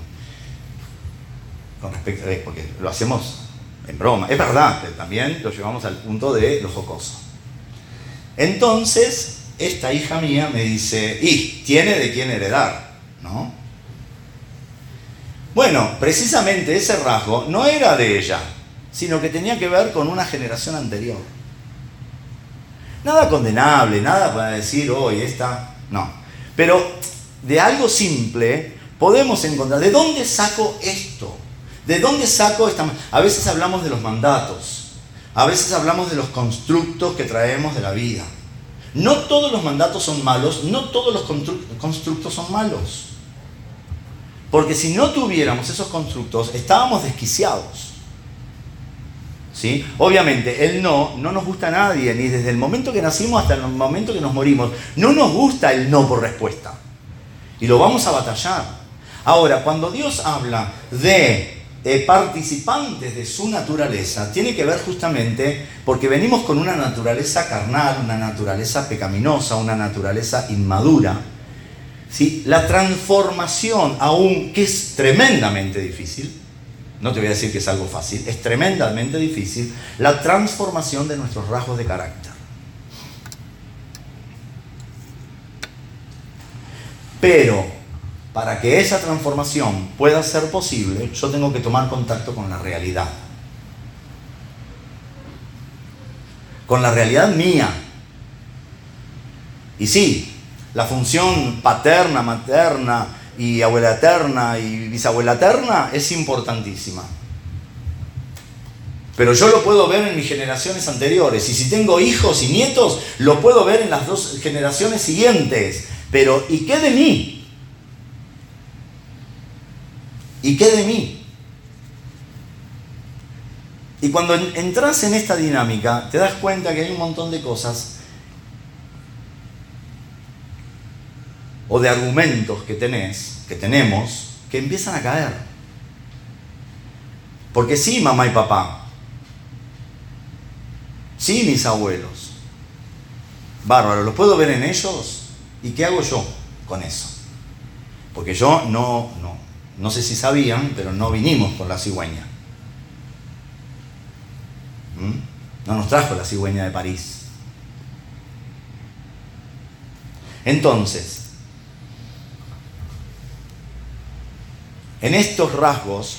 con respecto, a, porque lo hacemos en broma, es verdad, también lo llevamos al punto de lo jocoso. Entonces, esta hija mía me dice, y tiene de quién heredar, ¿no? Bueno, precisamente ese rasgo no era de ella, sino que tenía que ver con una generación anterior. Nada condenable, nada para decir, hoy esta, no. Pero de algo simple podemos encontrar, ¿de dónde saco esto? ¿De dónde saco esta... A veces hablamos de los mandatos, a veces hablamos de los constructos que traemos de la vida. No todos los mandatos son malos, no todos los constructos son malos. Porque si no tuviéramos esos constructos, estábamos desquiciados. ¿Sí? Obviamente, el no no nos gusta a nadie, ni desde el momento que nacimos hasta el momento que nos morimos. No nos gusta el no por respuesta. Y lo vamos a batallar. Ahora, cuando Dios habla de eh, participantes de su naturaleza tiene que ver justamente porque venimos con una naturaleza carnal, una naturaleza pecaminosa, una naturaleza inmadura. ¿sí? La transformación, aún que es tremendamente difícil, no te voy a decir que es algo fácil, es tremendamente difícil, la transformación de nuestros rasgos de carácter. Pero para que esa transformación pueda ser posible, yo tengo que tomar contacto con la realidad. Con la realidad mía. Y sí, la función paterna, materna y abuela eterna y bisabuela eterna es importantísima. Pero yo lo puedo ver en mis generaciones anteriores. Y si tengo hijos y nietos, lo puedo ver en las dos generaciones siguientes. Pero ¿y qué de mí? ¿Y qué de mí? Y cuando entras en esta dinámica, te das cuenta que hay un montón de cosas o de argumentos que tenés, que tenemos, que empiezan a caer. Porque sí, mamá y papá, sí, mis abuelos, bárbaro, ¿lo puedo ver en ellos? ¿Y qué hago yo con eso? Porque yo no, no, no sé si sabían, pero no vinimos con la cigüeña. ¿Mm? No nos trajo la cigüeña de París. Entonces, en estos rasgos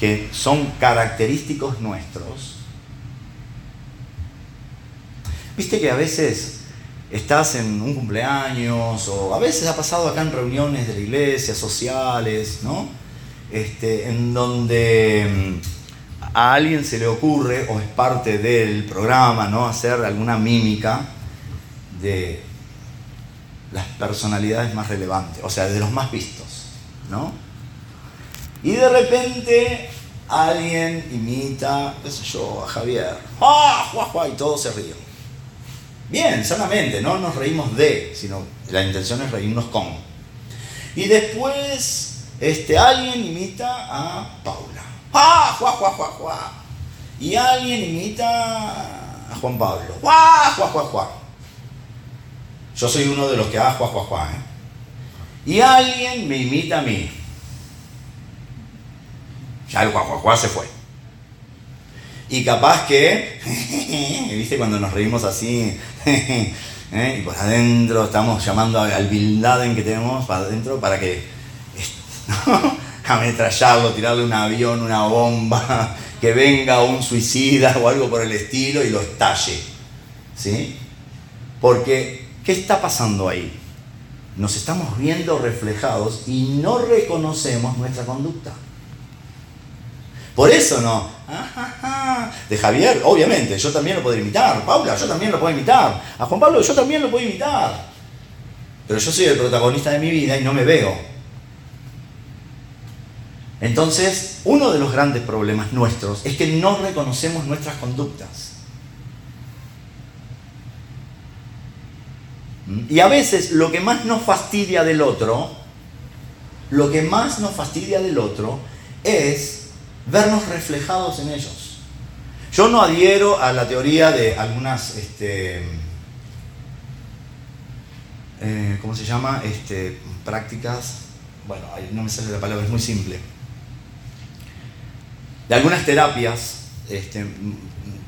que son característicos nuestros, viste que a veces estás en un cumpleaños o a veces ha pasado acá en reuniones de la iglesia, sociales, ¿no? Este, en donde mm, a alguien se le ocurre o es parte del programa, ¿no? Hacer alguna mímica de las personalidades más relevantes, o sea, de los más vistos, ¿no? Y de repente alguien imita, qué sé yo, a Javier, ¡Ah, y todos se ríen. Bien, sanamente, no nos reímos de, sino la intención es reírnos con. Y después este, alguien imita a Paula. ¡Ah! ¡Juá, juá, juá, juá! Y alguien imita a Juan Pablo. ¡Juá, juá, juá! Yo soy uno de los que ah, juá, juá, juá. ¿eh? Y alguien me imita a mí. Ya el juá, juá, juá se fue. Y capaz que, (laughs) ¿viste? Cuando nos reímos así, (laughs) ¿eh? y por adentro estamos llamando al Bin que tenemos para adentro para que (laughs) ametrallarlo, tirarle un avión, una bomba, que venga un suicida o algo por el estilo y lo estalle. ¿Sí? Porque, ¿qué está pasando ahí? Nos estamos viendo reflejados y no reconocemos nuestra conducta. Por eso no. De Javier, obviamente, yo también lo puedo imitar. Paula, yo también lo puedo imitar. A Juan Pablo, yo también lo puedo imitar. Pero yo soy el protagonista de mi vida y no me veo. Entonces, uno de los grandes problemas nuestros es que no reconocemos nuestras conductas. Y a veces lo que más nos fastidia del otro, lo que más nos fastidia del otro es vernos reflejados en ellos. Yo no adhiero a la teoría de algunas, este, eh, ¿cómo se llama? Este, prácticas, bueno, no me sale la palabra, es muy simple. De algunas terapias este,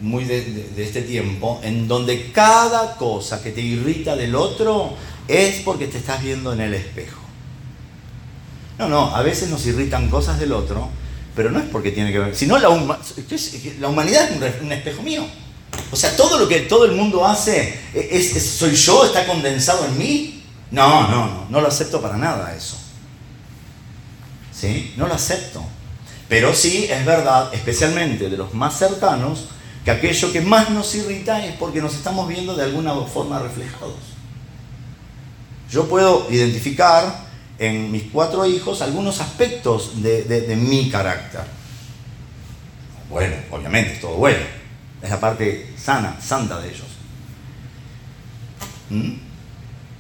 muy de, este tiempo, en donde cada cosa que te irrita del otro es porque te estás viendo en el espejo. No, no, a veces nos irritan cosas del otro, pero no es porque tiene que ver, sino la, humanidad es un, espejo mío. O sea, todo lo que todo el mundo hace, es, ¿soy yo? ¿Está condensado en mí? No, no, no, no lo acepto para nada eso. ¿Sí? No lo acepto. Pero sí es verdad, especialmente de los más cercanos, que aquello que más nos irrita es porque nos estamos viendo de alguna forma reflejados. Yo puedo identificar en mis cuatro hijos algunos aspectos de, mi carácter. Bueno, obviamente, es todo bueno. Es la parte sana, santa de ellos. ¿Mm?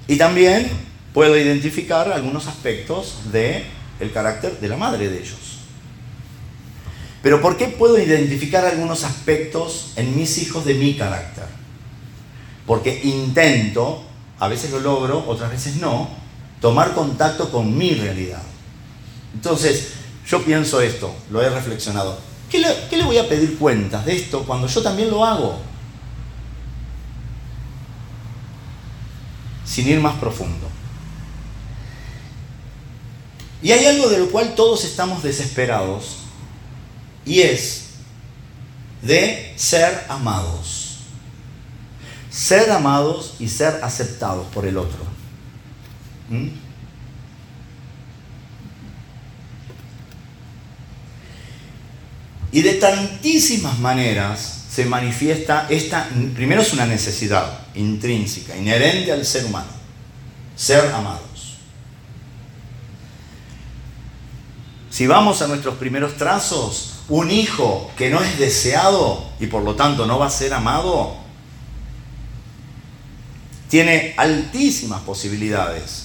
Y también puedo identificar algunos aspectos del el carácter de la madre de ellos. Pero ¿por qué puedo identificar algunos aspectos en mis hijos de mi carácter? Porque intento, a veces lo logro, otras veces no, tomar contacto con mi realidad. Entonces, yo pienso esto, lo he reflexionado. ¿Qué le, voy a pedir cuentas de esto cuando yo también lo hago? Sin ir más profundo. Y hay algo de lo cual todos estamos desesperados y es de ser amados. Ser amados y ser aceptados por el otro. ¿Mm? Y de tantísimas maneras se manifiesta esta, primero es una necesidad intrínseca, inherente al ser humano, ser amados. Si vamos a nuestros primeros trazos, un hijo que no es deseado y por lo tanto no va a ser amado, tiene altísimas posibilidades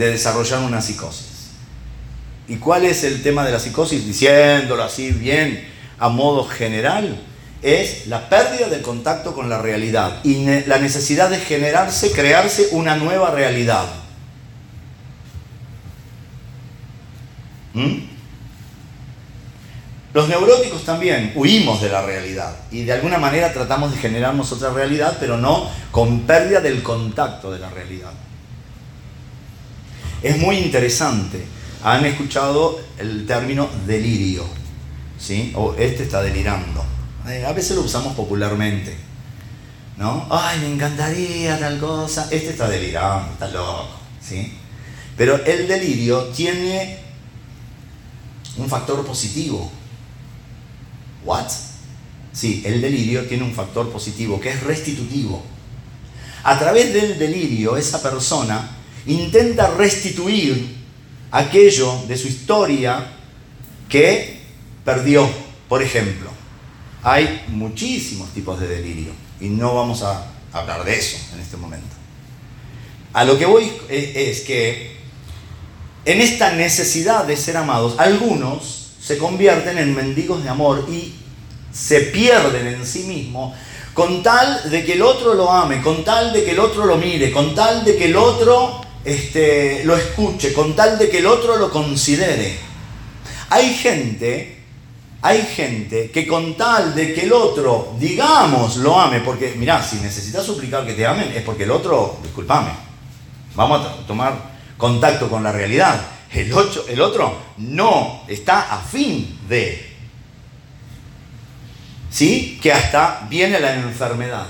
de desarrollar una psicosis. ¿Y cuál es el tema de la psicosis? Diciéndolo así bien a modo general, es la pérdida del contacto con la realidad y la necesidad de generarse, crearse una nueva realidad. ¿Mm? Los neuróticos también huimos de la realidad y de alguna manera tratamos de generarnos otra realidad, pero no con pérdida del contacto de la realidad. Es muy interesante. Han escuchado el término delirio, ¿sí? O este está delirando. Eh, a veces lo usamos popularmente, ¿no? Ay, me encantaría tal cosa. Este está delirando, está loco, ¿sí? Pero el delirio tiene un factor positivo ¿What? Sí, el delirio tiene un factor positivo, que es restitutivo. A través del delirio, esa persona intenta restituir aquello de su historia que perdió. Por ejemplo, hay muchísimos tipos de delirio y no vamos a hablar de eso en este momento. A lo que voy es que en esta necesidad de ser amados, algunos se convierten en mendigos de amor y se pierden en sí mismos con tal de que el otro lo ame, con tal de que el otro lo mire, con tal de que el otro este, lo escuche, con tal de que el otro lo considere. Hay gente, hay gente que con tal de que el otro, digamos, lo ame, porque mirá, si necesitas suplicar que te amen es porque el otro, discúlpame, vamos a tomar contacto con la realidad el, el otro no está a fin de. ¿Sí? Que hasta viene la enfermedad.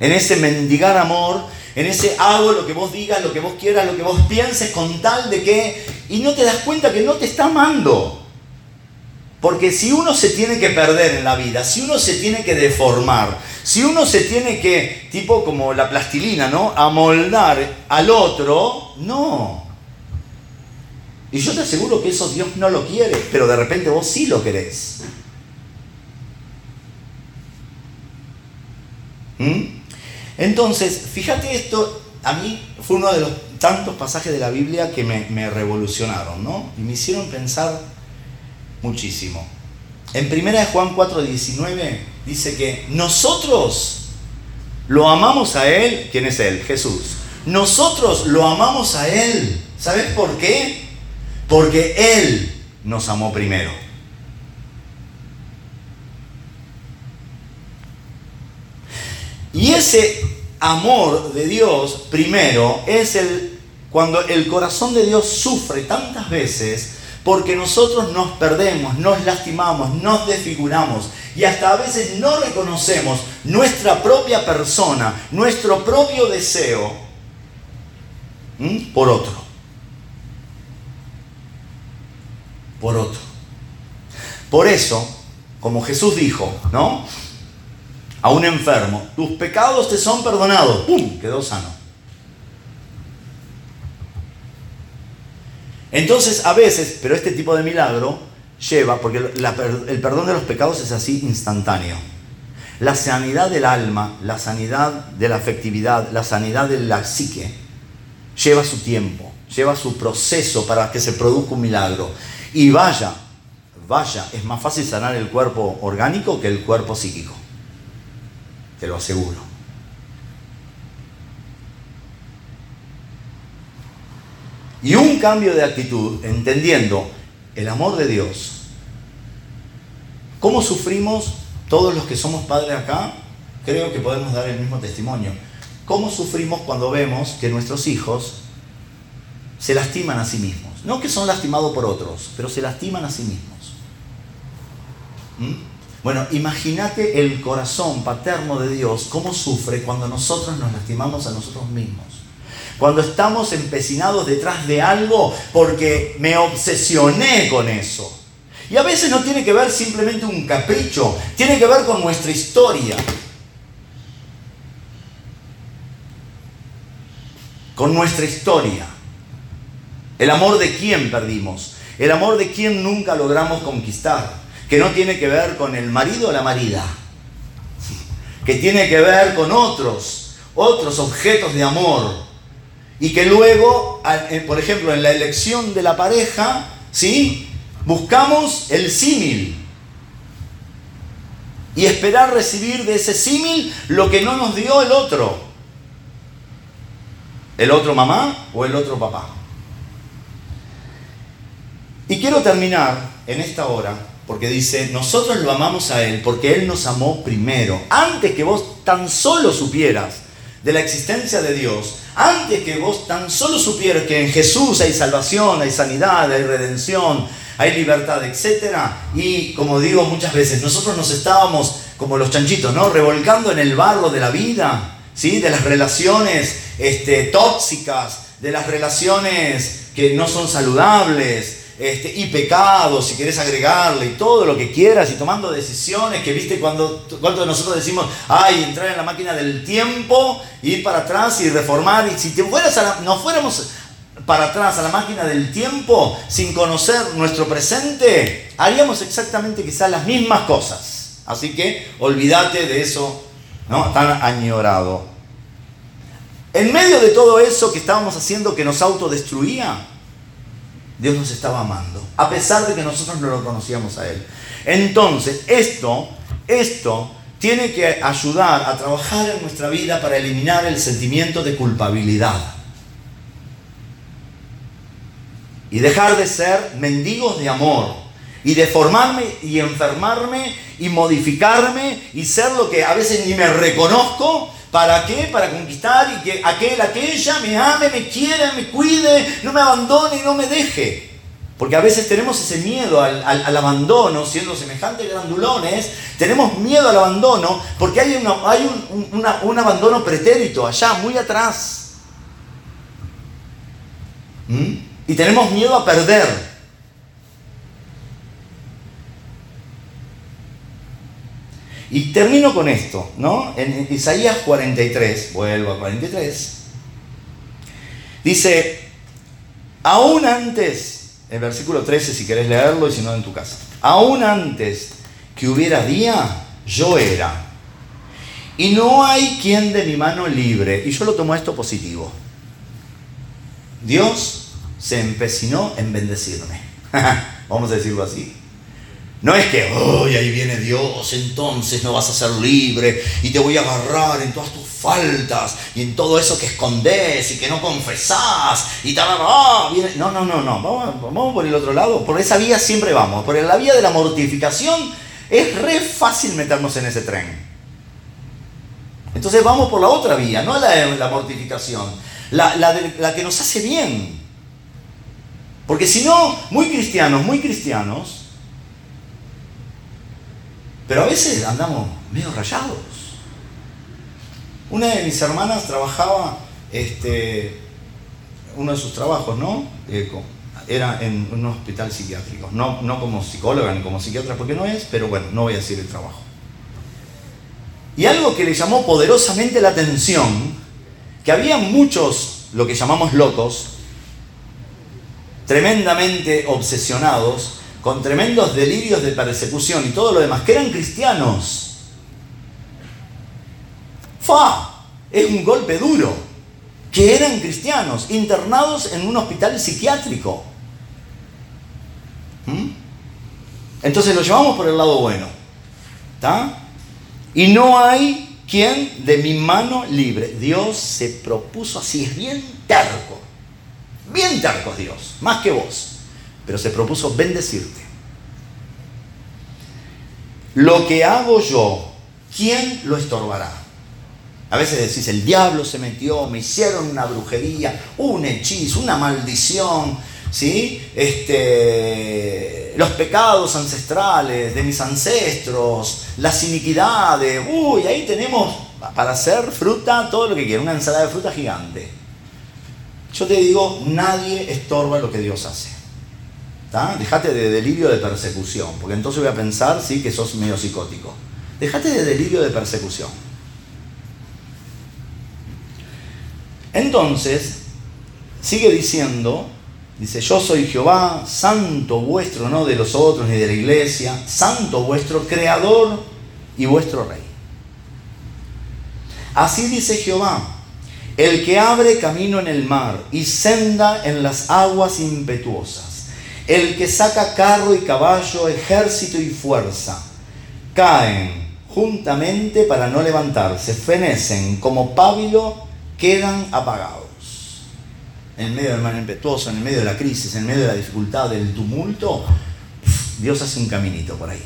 En ese mendigar amor, en ese hago lo que vos digas, lo que vos quieras, lo que vos pienses con tal de que... Y no te das cuenta que no te está amando. Porque si uno se tiene que perder en la vida, si uno se tiene que deformar, si uno se tiene que, tipo como la plastilina, ¿no? Amoldar al otro, no. Y yo te aseguro que eso Dios no lo quiere, pero de repente vos sí lo querés. ¿Mm? Entonces, fíjate esto, a mí fue uno de los tantos pasajes de la Biblia que me, me revolucionaron, ¿no? Y me hicieron pensar muchísimo. En 1 Juan 4, 19 dice que nosotros lo amamos a Él. ¿Quién es Él? Jesús. Nosotros lo amamos a Él. ¿Sabes por qué? Porque Él nos amó primero. Y ese amor de Dios primero es el cuando el corazón de Dios sufre tantas veces porque nosotros nos perdemos, nos lastimamos, nos desfiguramos y hasta a veces no reconocemos nuestra propia persona, nuestro propio deseo por otro. Por otro. Por eso, como Jesús dijo, ¿no? A un enfermo, tus pecados te son perdonados. ¡Pum! Quedó sano. Entonces, a veces, pero este tipo de milagro lleva, porque el perdón de los pecados es así instantáneo. La sanidad del alma, la sanidad de la afectividad, la sanidad de la psique, lleva su tiempo, lleva su proceso para que se produzca un milagro. Y vaya, vaya, es más fácil sanar el cuerpo orgánico que el cuerpo psíquico. Te lo aseguro. Y un cambio de actitud, entendiendo el amor de Dios. ¿Cómo sufrimos todos los que somos padres acá? Creo que podemos dar el mismo testimonio. ¿Cómo sufrimos cuando vemos que nuestros hijos se lastiman a sí mismos? No que son lastimados por otros, pero se lastiman a sí mismos. ¿Mm? Bueno, imagínate el corazón paterno de Dios, cómo sufre cuando nosotros nos lastimamos a nosotros mismos. Cuando estamos empecinados detrás de algo porque me obsesioné con eso. Y a veces no tiene que ver simplemente un capricho, tiene que ver con nuestra historia. Con nuestra historia. El amor de quién perdimos. El amor de quién nunca logramos conquistar. Que no tiene que ver con el marido o la marida. Que tiene que ver con otros, otros objetos de amor y que luego, eh, por ejemplo, en la elección de la pareja, ¿sí? Buscamos el símil. Y esperar recibir de ese símil lo que no nos dio el otro. El otro mamá o el otro papá. Y quiero terminar en esta hora porque dice, nosotros lo amamos a Él porque Él nos amó primero, antes que vos tan solo supieras de la existencia de Dios, antes que vos tan solo supieras que en Jesús hay salvación, hay sanidad, hay redención, hay libertad, etc. Y como digo muchas veces, nosotros nos estábamos como los chanchitos, ¿no? Revolcando en el barro de la vida, ¿sí? De las relaciones este, tóxicas, de las relaciones que no son saludables, este, y pecados, si quieres agregarle, y todo lo que quieras, y tomando decisiones, que viste cuando, nosotros decimos, ay, entrar en la máquina del tiempo, ir para atrás y reformar, y si te fueras a nos fuéramos para atrás a la máquina del tiempo sin conocer nuestro presente, haríamos exactamente quizás las mismas cosas. Así que olvídate de eso ¿no? tan añorado. En medio de todo eso que estábamos haciendo que nos autodestruía, Dios nos estaba amando, a pesar de que nosotros no lo conocíamos a Él. Entonces, esto, esto tiene que ayudar a trabajar en nuestra vida para eliminar el sentimiento de culpabilidad. Y dejar de ser mendigos de amor. Y deformarme y enfermarme y modificarme y ser lo que a veces ni me reconozco ¿Para qué? Para conquistar y que aquel, aquella me ame, me quiera, me cuide, no me abandone y no me deje. Porque a veces tenemos ese miedo al, abandono, siendo semejantes grandulones, tenemos miedo al abandono porque hay, hay un, abandono pretérito allá, muy atrás. ¿Mm? Y tenemos miedo a perder. Y termino con esto, ¿no? En Isaías 43, vuelvo a 43, dice, aún antes, el versículo 13 si querés leerlo y si no en tu casa, aún antes que hubiera día, yo era. Y no hay quien de mi mano libre. Y yo lo tomo esto positivo. Dios se empecinó en bendecirme. (laughs) Vamos a decirlo así. No es que, hoy ahí viene Dios, entonces no vas a ser libre y te voy a agarrar en todas tus faltas y en todo eso que escondes y que no confesás y tal, ah, no, no, no, no, vamos, por el otro lado, por esa vía siempre vamos, por la vía de la mortificación es re fácil meternos en ese tren. Entonces vamos por la otra vía, no la la mortificación, la, la que nos hace bien. Porque si no, muy cristianos, muy cristianos, pero a veces andamos medio rayados. Una de mis hermanas trabajaba, este, uno de sus trabajos, ¿no? Eh, era en un hospital psiquiátrico. No, no como psicóloga ni como psiquiatra, porque no es, pero bueno, no voy a decir el trabajo. Y algo que le llamó poderosamente la atención, que había muchos, lo que llamamos locos, tremendamente obsesionados con tremendos delirios de persecución y todo lo demás, que eran cristianos. ¡Fa! Es un golpe duro. Que eran cristianos, internados en un hospital psiquiátrico. ¿Mm? Entonces lo llevamos por el lado bueno. ¿Está? Y no hay quien de mi mano libre. Dios se propuso así, es bien terco. Bien terco Dios, más que vos pero se propuso bendecirte. Lo que hago yo, ¿quién lo estorbará? A veces decís, el diablo se metió, me hicieron una brujería, un hechizo, una maldición, ¿sí? Este, los pecados ancestrales de mis ancestros, las iniquidades, uy, ahí tenemos para hacer fruta todo lo que quiera, una ensalada de fruta gigante. Yo te digo, nadie estorba lo que Dios hace. Dejate de delirio de persecución, porque entonces voy a pensar, sí, que sos medio psicótico. Dejate de delirio de persecución. Entonces, sigue diciendo, dice, yo soy Jehová, santo vuestro, no de los otros ni de la iglesia, santo vuestro, creador y vuestro rey. Así dice Jehová, el que abre camino en el mar y senda en las aguas impetuosas el que saca carro y caballo, ejército y fuerza, caen juntamente para no levantarse, fenecen como pábilo, quedan apagados. En medio del mar impetuoso, en medio de la crisis, en medio de la dificultad, del tumulto, Dios hace un caminito por ahí.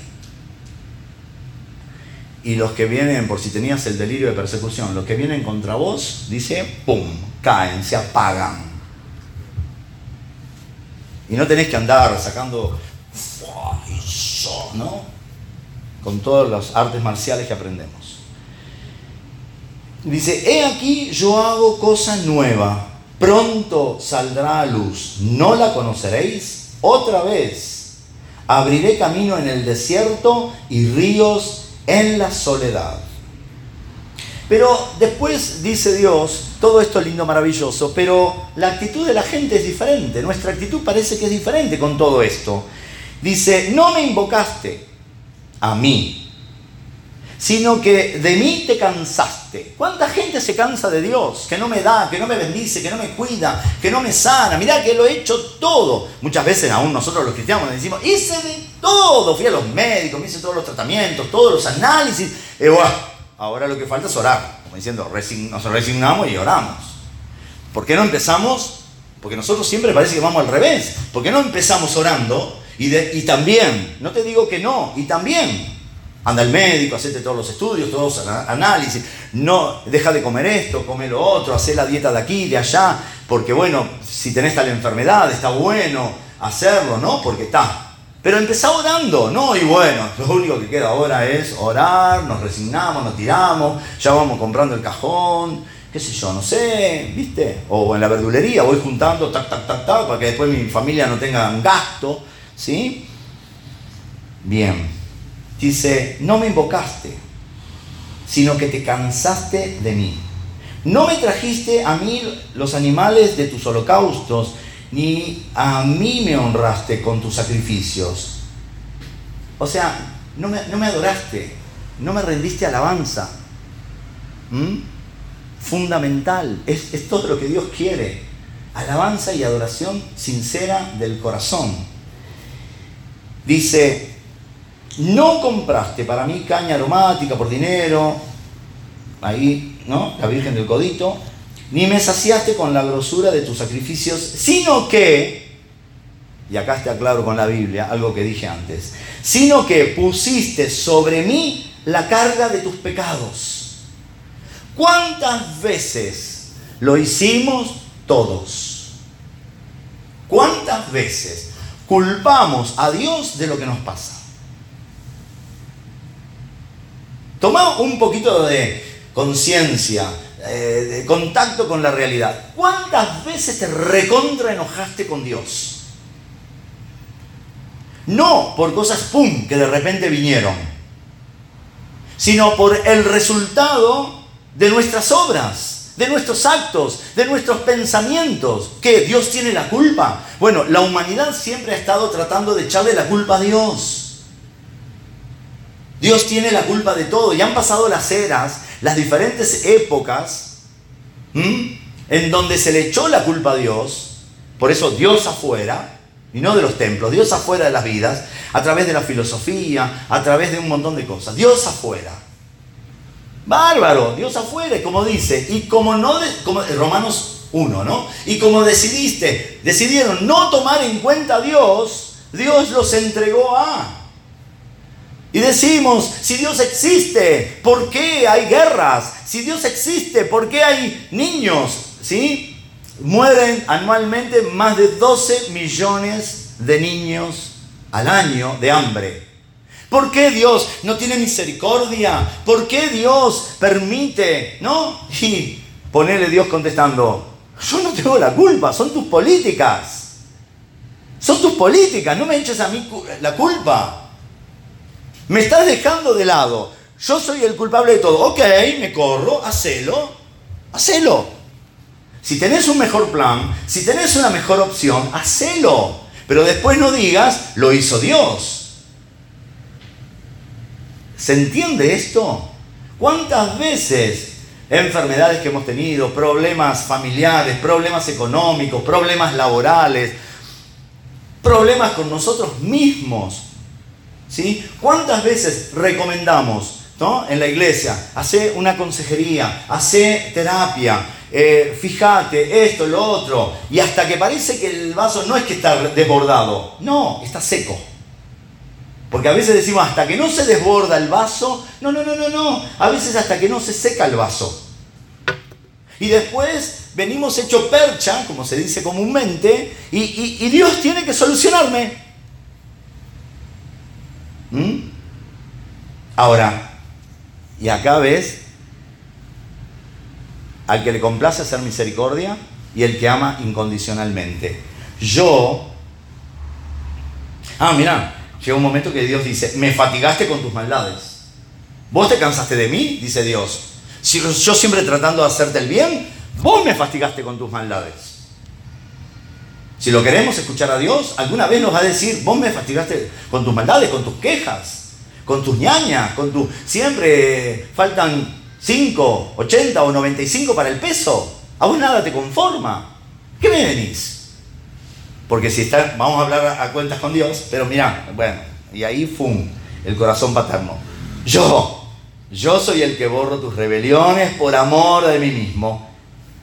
Y los que vienen, por si tenías el delirio de persecución, los que vienen contra vos, dice, ¡pum!, caen, se apagan y no tenés que andar sacando, ¿no? Con todas las artes marciales que aprendemos. Dice, he aquí yo hago cosa nueva, pronto saldrá a luz, ¿no la conoceréis? Otra vez, abriré camino en el desierto y ríos en la soledad. Pero después dice Dios, todo esto lindo, maravilloso, pero la actitud de la gente es diferente, nuestra actitud parece que es diferente con todo esto. Dice, no me invocaste a mí, sino que de mí te cansaste. ¿Cuánta gente se cansa de Dios? Que no me da, que no me bendice, que no me cuida, que no me sana. Mirá que lo he hecho todo. Muchas veces aún nosotros los cristianos decimos, hice de todo. Fui a los médicos, me hice todos los tratamientos, todos los análisis. Y, Ahora lo que falta es orar, diciendo, nos resignamos y oramos. ¿Por qué no empezamos? Porque nosotros siempre parece que vamos al revés. ¿Por qué no empezamos orando? Y, y también, no te digo que no, y también, anda al médico, hacete todos los estudios, todos los análisis, no, deja de comer esto, come lo otro, hace la dieta de aquí, de allá, porque bueno, si tenés tal enfermedad, está bueno hacerlo, ¿no? Porque está, pero empezá orando, ¿no? Y bueno, lo único que queda ahora es orar, nos resignamos, nos tiramos, ya vamos comprando el cajón, qué sé yo, no sé, ¿viste? O en la verdulería voy juntando, tac, tac, tac, tac, para que después mi familia no tenga gasto, ¿sí? Bien, dice, no me invocaste, sino que te cansaste de mí. No me trajiste a mí los animales de tus holocaustos, ni a mí me honraste con tus sacrificios. O sea, no me, adoraste, no me rendiste alabanza. Fundamental. Es, es todo lo que Dios quiere. Alabanza y adoración sincera del corazón. Dice, no compraste para mí caña aromática por dinero, ahí, ¿no? La Virgen del Codito, ni me saciaste con la grosura de tus sacrificios, sino que, y acá está claro con la Biblia, algo que dije antes, sino que pusiste sobre mí la carga de tus pecados. ¿Cuántas veces lo hicimos todos? ¿Cuántas veces culpamos a Dios de lo que nos pasa? Toma un poquito de conciencia, eh, de contacto con la realidad. ¿Cuántas veces te recontra enojaste con Dios? No por cosas, ¡pum!, que de repente vinieron, sino por el resultado de nuestras obras, de nuestros actos, de nuestros pensamientos. ¿Que Dios tiene la culpa? Bueno, la humanidad siempre ha estado tratando de echarle la culpa a Dios. Dios tiene la culpa de todo. Y han pasado las eras, las diferentes épocas, en donde se le echó la culpa a Dios. Por eso Dios afuera, y no de los templos, Dios afuera de las vidas, a través de la filosofía, a través de un montón de cosas. Dios afuera. Bárbaro, Dios afuera, como dice. Y como no, como, Romanos 1, ¿no? Y como decidiste, decidieron no tomar en cuenta a Dios, Dios los entregó a y decimos, si Dios existe, ¿por qué hay guerras? Si Dios existe, ¿por qué hay niños? ¿Sí? Mueren anualmente más de 12 millones de niños al año de hambre. ¿Por qué Dios no tiene misericordia? ¿Por qué Dios permite? ¿No? Y ponerle Dios contestando, yo no tengo la culpa, son tus políticas. Son tus políticas, no me eches a mí la culpa. Me estás dejando de lado. Yo soy el culpable de todo. Ok, me corro, hacelo, hacelo. Si tenés un mejor plan, si tenés una mejor opción, hacelo. Pero después no digas, lo hizo Dios. ¿Se entiende esto? ¿Cuántas veces enfermedades que hemos tenido, problemas familiares, problemas económicos, problemas laborales, problemas con nosotros mismos, ¿Cuántas veces recomendamos ¿no? en la iglesia? Hace una consejería, hace terapia, eh, fíjate, esto, lo otro, y hasta que parece que el vaso no es que está desbordado, no, está seco. Porque a veces decimos, hasta que no se desborda el vaso, no, no, no, no, no, a veces hasta que no se seca el vaso. Y después venimos hecho percha, como se dice comúnmente, y Dios tiene que solucionarme. ¿Mm? Ahora, y acá ves al que le complace hacer misericordia y el que ama incondicionalmente. Yo, ah, mira, llega un momento que Dios dice, me fatigaste con tus maldades. ¿Vos te cansaste de mí? Dice Dios. Si yo siempre tratando de hacerte el bien, vos me fatigaste con tus maldades. Si lo queremos escuchar a Dios, alguna vez nos va a decir, vos me fatigaste con tus maldades, con tus quejas, con tus ñañas, con tu... Siempre faltan 5, 80 o 95 para el peso. A vos nada te conforma. ¿Qué me venís? Porque si está, vamos a hablar a, cuentas con Dios, pero mira, bueno, y ahí fum, el corazón paterno. Yo, yo soy el que borro tus rebeliones por amor de mí mismo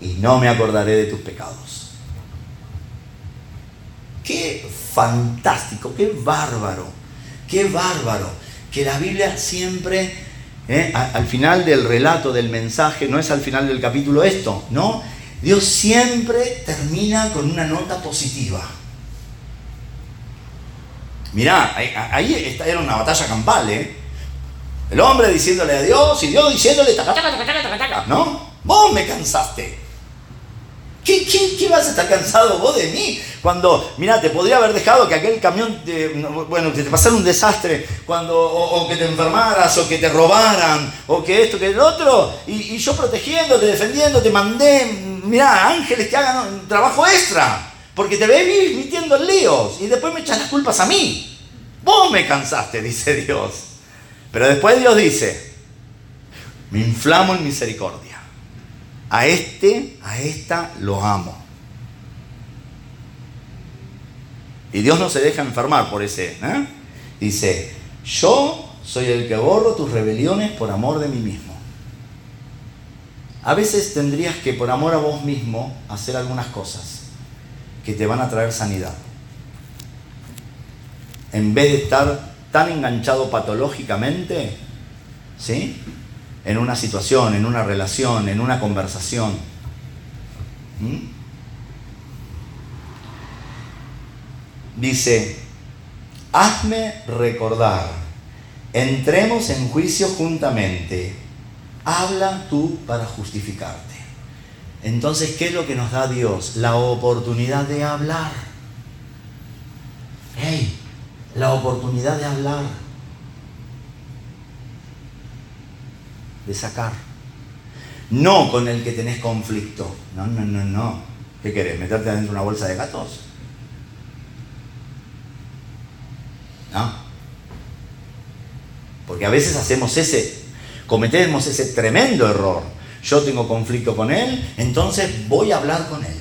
y no me acordaré de tus pecados. Qué fantástico, qué bárbaro, qué bárbaro, que la Biblia siempre, eh, al final del relato, del mensaje, no es al final del capítulo esto, ¿no? Dios siempre termina con una nota positiva. Mirá, ahí, era una batalla campal, ¿eh? El hombre diciéndole a Dios y Dios diciéndole, ¿no? Vos me cansaste. ¿Qué, vas a estar cansado vos de mí? Cuando, mira, te podría haber dejado que aquel camión, bueno, que te pasara un desastre, cuando, o, que te enfermaras, o que te robaran, o que esto, que el otro, y, yo protegiéndote, defendiéndote, mandé, mira, ángeles que hagan un trabajo extra, porque te ves metiendo en líos, y después me echas las culpas a mí. Vos me cansaste, (laughs) dice Dios. Pero después Dios dice, Me inflamo en misericordia. A este, a esta lo amo. Y Dios no se deja enfermar por ese. ¿eh? Dice, yo soy el que borro tus rebeliones por amor de mí mismo. A veces tendrías que, por amor a vos mismo, hacer algunas cosas que te van a traer sanidad. En vez de estar tan enganchado patológicamente, ¿sí? En una situación, en una relación, en una conversación. ¿Mm? Dice, hazme recordar, entremos en juicio juntamente, habla tú para justificarte. Entonces, ¿qué es lo que nos da Dios? La oportunidad de hablar. ¡Hey! La oportunidad de hablar. De sacar. No con el que tenés conflicto. No, no, no, no. ¿Qué querés? ¿Meterte adentro de una bolsa de gatos? ¿No? Porque a veces hacemos ese, cometemos ese tremendo error. Yo tengo conflicto con él, entonces voy a hablar con él.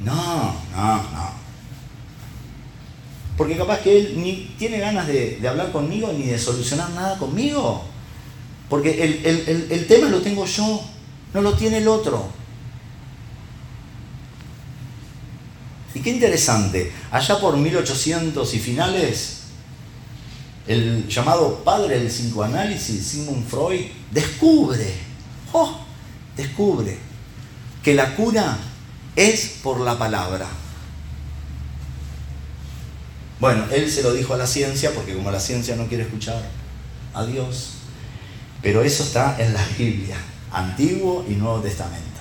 No, no, no. Porque capaz que él ni tiene ganas de, hablar conmigo ni de solucionar nada conmigo. Porque el, el tema lo tengo yo, no lo tiene el otro. Y qué interesante, allá por 1800 y finales, el llamado padre del psicoanálisis, Sigmund Freud, descubre, oh, descubre que la cura es por la palabra. Bueno, él se lo dijo a la ciencia, porque como la ciencia no quiere escuchar a Dios, pero eso está en la Biblia, Antiguo y Nuevo Testamento.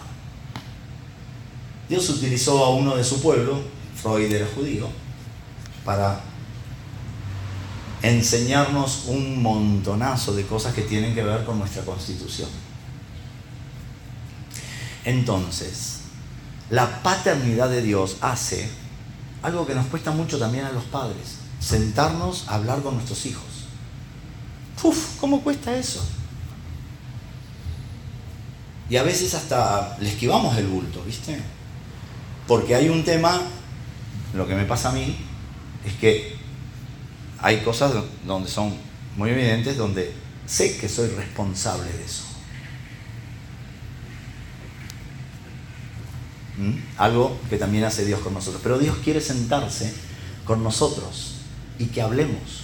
Dios utilizó a uno de su pueblo, Freud era judío, para enseñarnos un montonazo de cosas que tienen que ver con nuestra constitución. Entonces, la paternidad de Dios hace algo que nos cuesta mucho también a los padres, sentarnos a hablar con nuestros hijos. Uf, ¿cómo cuesta eso? Y a veces hasta le esquivamos el bulto, ¿viste? Porque hay un tema, lo que me pasa a mí, es que hay cosas donde son muy evidentes, donde sé que soy responsable de eso. ¿Mm? Algo que también hace Dios con nosotros. Pero Dios quiere sentarse con nosotros y que hablemos.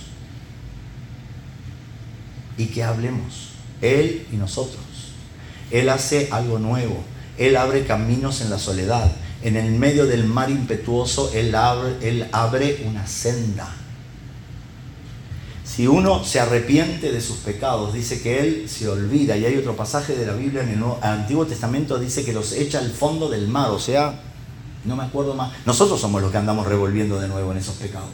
Y que hablemos. Él y nosotros. Él hace algo nuevo. Él abre caminos en la soledad. En el medio del mar impetuoso, Él abre, él abre una senda si uno se arrepiente de sus pecados, dice que él se olvida. Y hay otro pasaje de la Biblia en el Antiguo Testamento, dice que los echa al fondo del mar. O sea, no me acuerdo más. Nosotros somos los que andamos revolviendo de nuevo en esos pecados.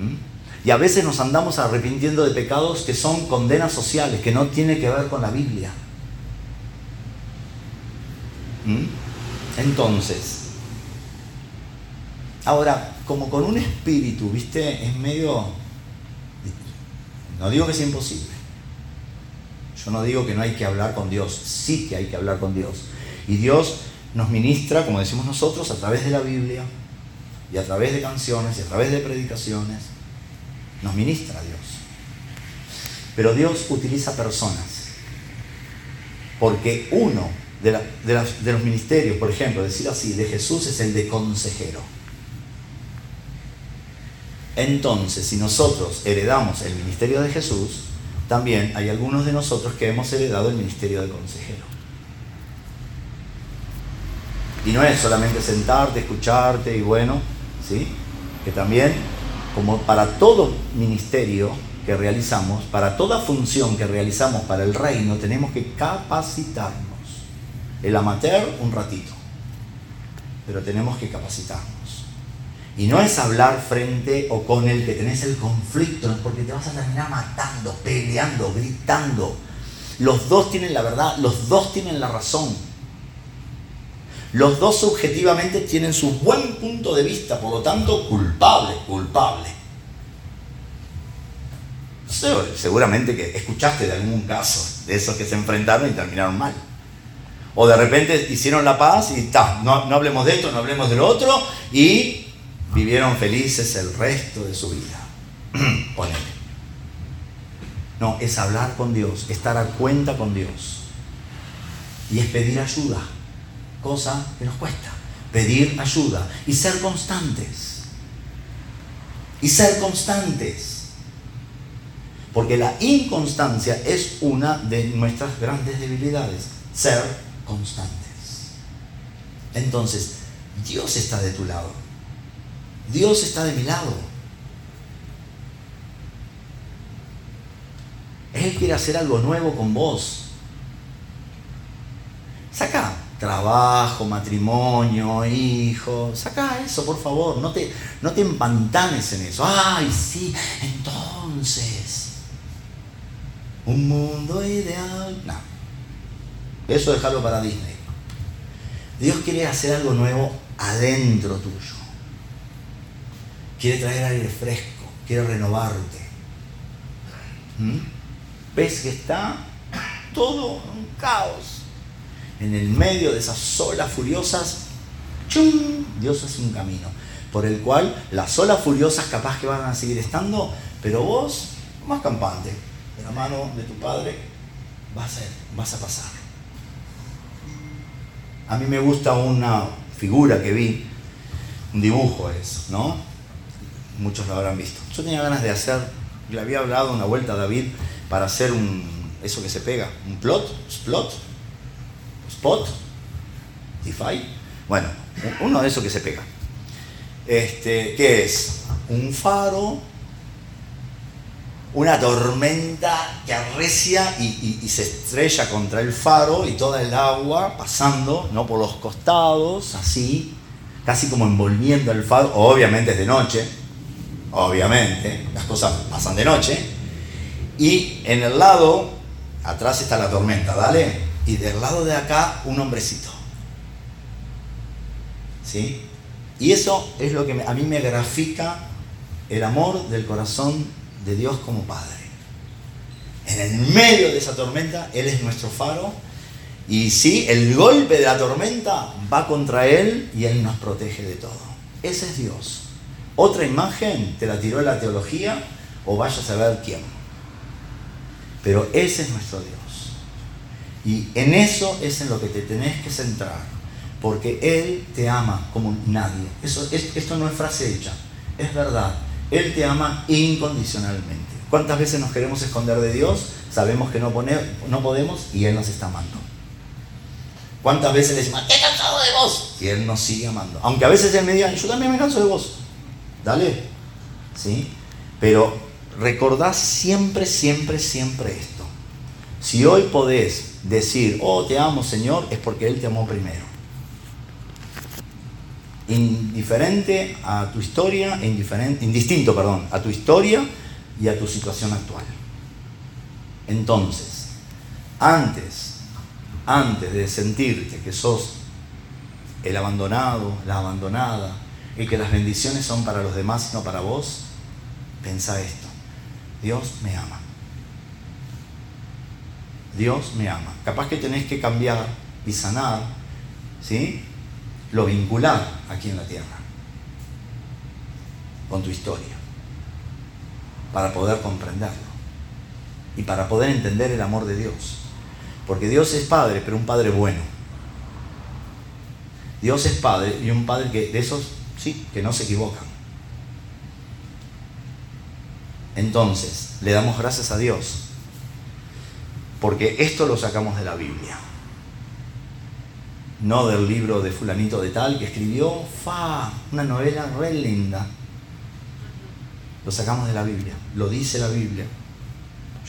¿Mm? Y a veces nos andamos arrepintiendo de pecados que son condenas sociales, que no tienen que ver con la Biblia. ¿Mm? Entonces, ahora, como con un espíritu, ¿viste? Es medio... No digo que sea imposible. Yo no digo que no hay que hablar con Dios, sí que hay que hablar con Dios. Y Dios nos ministra, como decimos nosotros, a través de la Biblia y a través de canciones y a través de predicaciones. Nos ministra Dios. Pero Dios utiliza personas. Porque uno de, los ministerios, por ejemplo, decir así, de Jesús es el de consejero. Entonces, si nosotros heredamos el ministerio de Jesús, también hay algunos de nosotros que hemos heredado el ministerio de consejero. Y no es solamente sentarte, escucharte y bueno, ¿sí? Que también, como para todo ministerio que realizamos, para toda función que realizamos para el reino, tenemos que capacitarnos. El amateur un ratito, pero tenemos que capacitarnos. Y no es hablar frente o con el que tenés el conflicto, porque te vas a terminar matando, peleando, gritando. Los dos tienen la verdad, los dos tienen la razón. Los dos subjetivamente tienen su buen punto de vista, por lo tanto, culpable, culpable. seguramente que escuchaste de algún caso de esos que se enfrentaron y terminaron mal. O de repente hicieron la paz y ta, no, no hablemos de esto, no hablemos de lo otro, y vivieron felices el resto de su vida. (clears throat) Ponele. No, es hablar con Dios, estar a cuenta con Dios. Y es pedir ayuda, cosa que nos cuesta. Pedir ayuda y ser constantes. Y ser constantes. Porque la inconstancia es una de nuestras grandes debilidades. Ser constantes. Entonces, Dios está de tu lado. Dios está de mi lado. Él quiere hacer algo nuevo con vos. Saca trabajo, matrimonio, hijos. Saca eso, por favor. No te, no te empantanes en eso. Ay, sí, entonces. Un mundo ideal. No. Eso dejarlo para Disney. Dios quiere hacer algo nuevo adentro tuyo. Quiere traer aire fresco. Quiere renovarte. ¿Mm? ves que está todo un caos. En el medio de esas olas furiosas, ¡chum! Dios hace un camino por el cual las olas furiosas capaz que van a seguir estando, pero vos, más campante, de la mano de tu Padre, vas a, vas a pasar. A mí me gusta una figura que vi, un dibujo es, ¿no? Muchos lo habrán visto. Yo tenía ganas de hacer, le había hablado una vuelta a David para hacer un, eso que se pega, un plot, splot, spot, defy, bueno, uno de esos que se pega. Este, ¿Qué es? Un faro, una tormenta que arrecia y, y, se estrella contra el faro y toda el agua pasando, ¿no? Por los costados, así, casi como envolviendo el faro, obviamente es de noche, obviamente, las cosas pasan de noche, y en el lado, atrás está la tormenta, ¿vale? Y del lado de acá, un hombrecito. ¿Sí? Y eso es lo que a mí me grafica el amor del corazón de Dios como Padre. En el medio de esa tormenta, Él es nuestro faro. Y sí, el golpe de la tormenta va contra Él y Él nos protege de todo. Ese es Dios. Otra imagen te la tiró la teología o vayas a ver quién. Pero ese es nuestro Dios. Y en eso es en lo que te tenés que centrar. Porque Él te ama como nadie. Eso, esto no es frase hecha. Es verdad. Él te ama incondicionalmente. ¿Cuántas veces nos queremos esconder de Dios? Sabemos que no, no podemos y Él nos está amando. ¿Cuántas veces le decimos, he cansado de vos? Y Él nos sigue amando. Aunque a veces Él me diga, yo también me canso de vos. Dale. ¿Sí? Pero recordad siempre, siempre, siempre esto. Si hoy podés decir, oh, te amo Señor, es porque Él te amó primero. Indiferente a tu historia, indiferente, indistinto, perdón, a tu historia y a tu situación actual. Entonces, antes, antes de sentirte que sos el abandonado, la abandonada, y que las bendiciones son para los demás y no para vos, pensa esto. Dios me ama. Dios me ama. Capaz que tenés que cambiar y sanar, ¿sí? Lo vincular aquí en la tierra, con tu historia, para poder comprenderlo y para poder entender el amor de Dios. Porque Dios es Padre, pero un Padre bueno. Dios es Padre y un Padre que de esos, sí, que no se equivocan. Entonces, le damos gracias a Dios, porque esto lo sacamos de la Biblia, no del libro de fulanito de tal que escribió, fa, una novela re linda. Lo sacamos de la Biblia, lo dice la Biblia.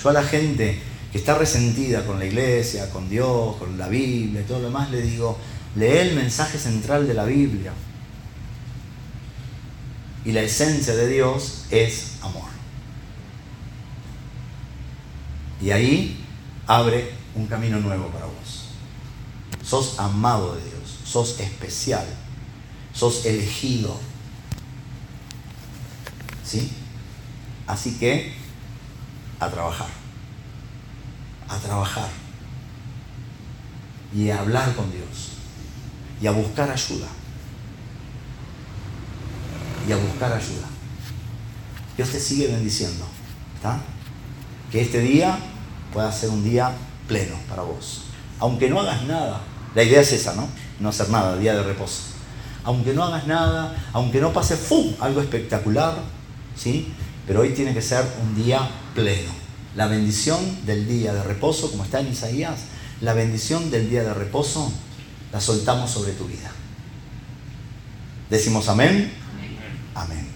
Yo a la gente que está resentida con la iglesia, con Dios, con la Biblia y todo lo demás, le digo, lee el mensaje central de la Biblia. Y la esencia de Dios es amor. Y ahí abre un camino nuevo para vos. Sos amado de Dios, sos especial, sos elegido. ¿Sí? Así que a trabajar. A trabajar. Y a hablar con Dios. Y a buscar ayuda. Y a buscar ayuda. Dios te sigue bendiciendo. ¿Está? Que este día pueda ser un día pleno para vos. Aunque no hagas nada. La idea es esa, ¿no? No hacer nada, día de reposo. Aunque no hagas nada, aunque no pase ¡fum! algo espectacular, ¿sí? Pero hoy tiene que ser un día pleno. La bendición del día de reposo, como está en Isaías, la bendición del día de reposo la soltamos sobre tu vida. Decimos amén. Amén.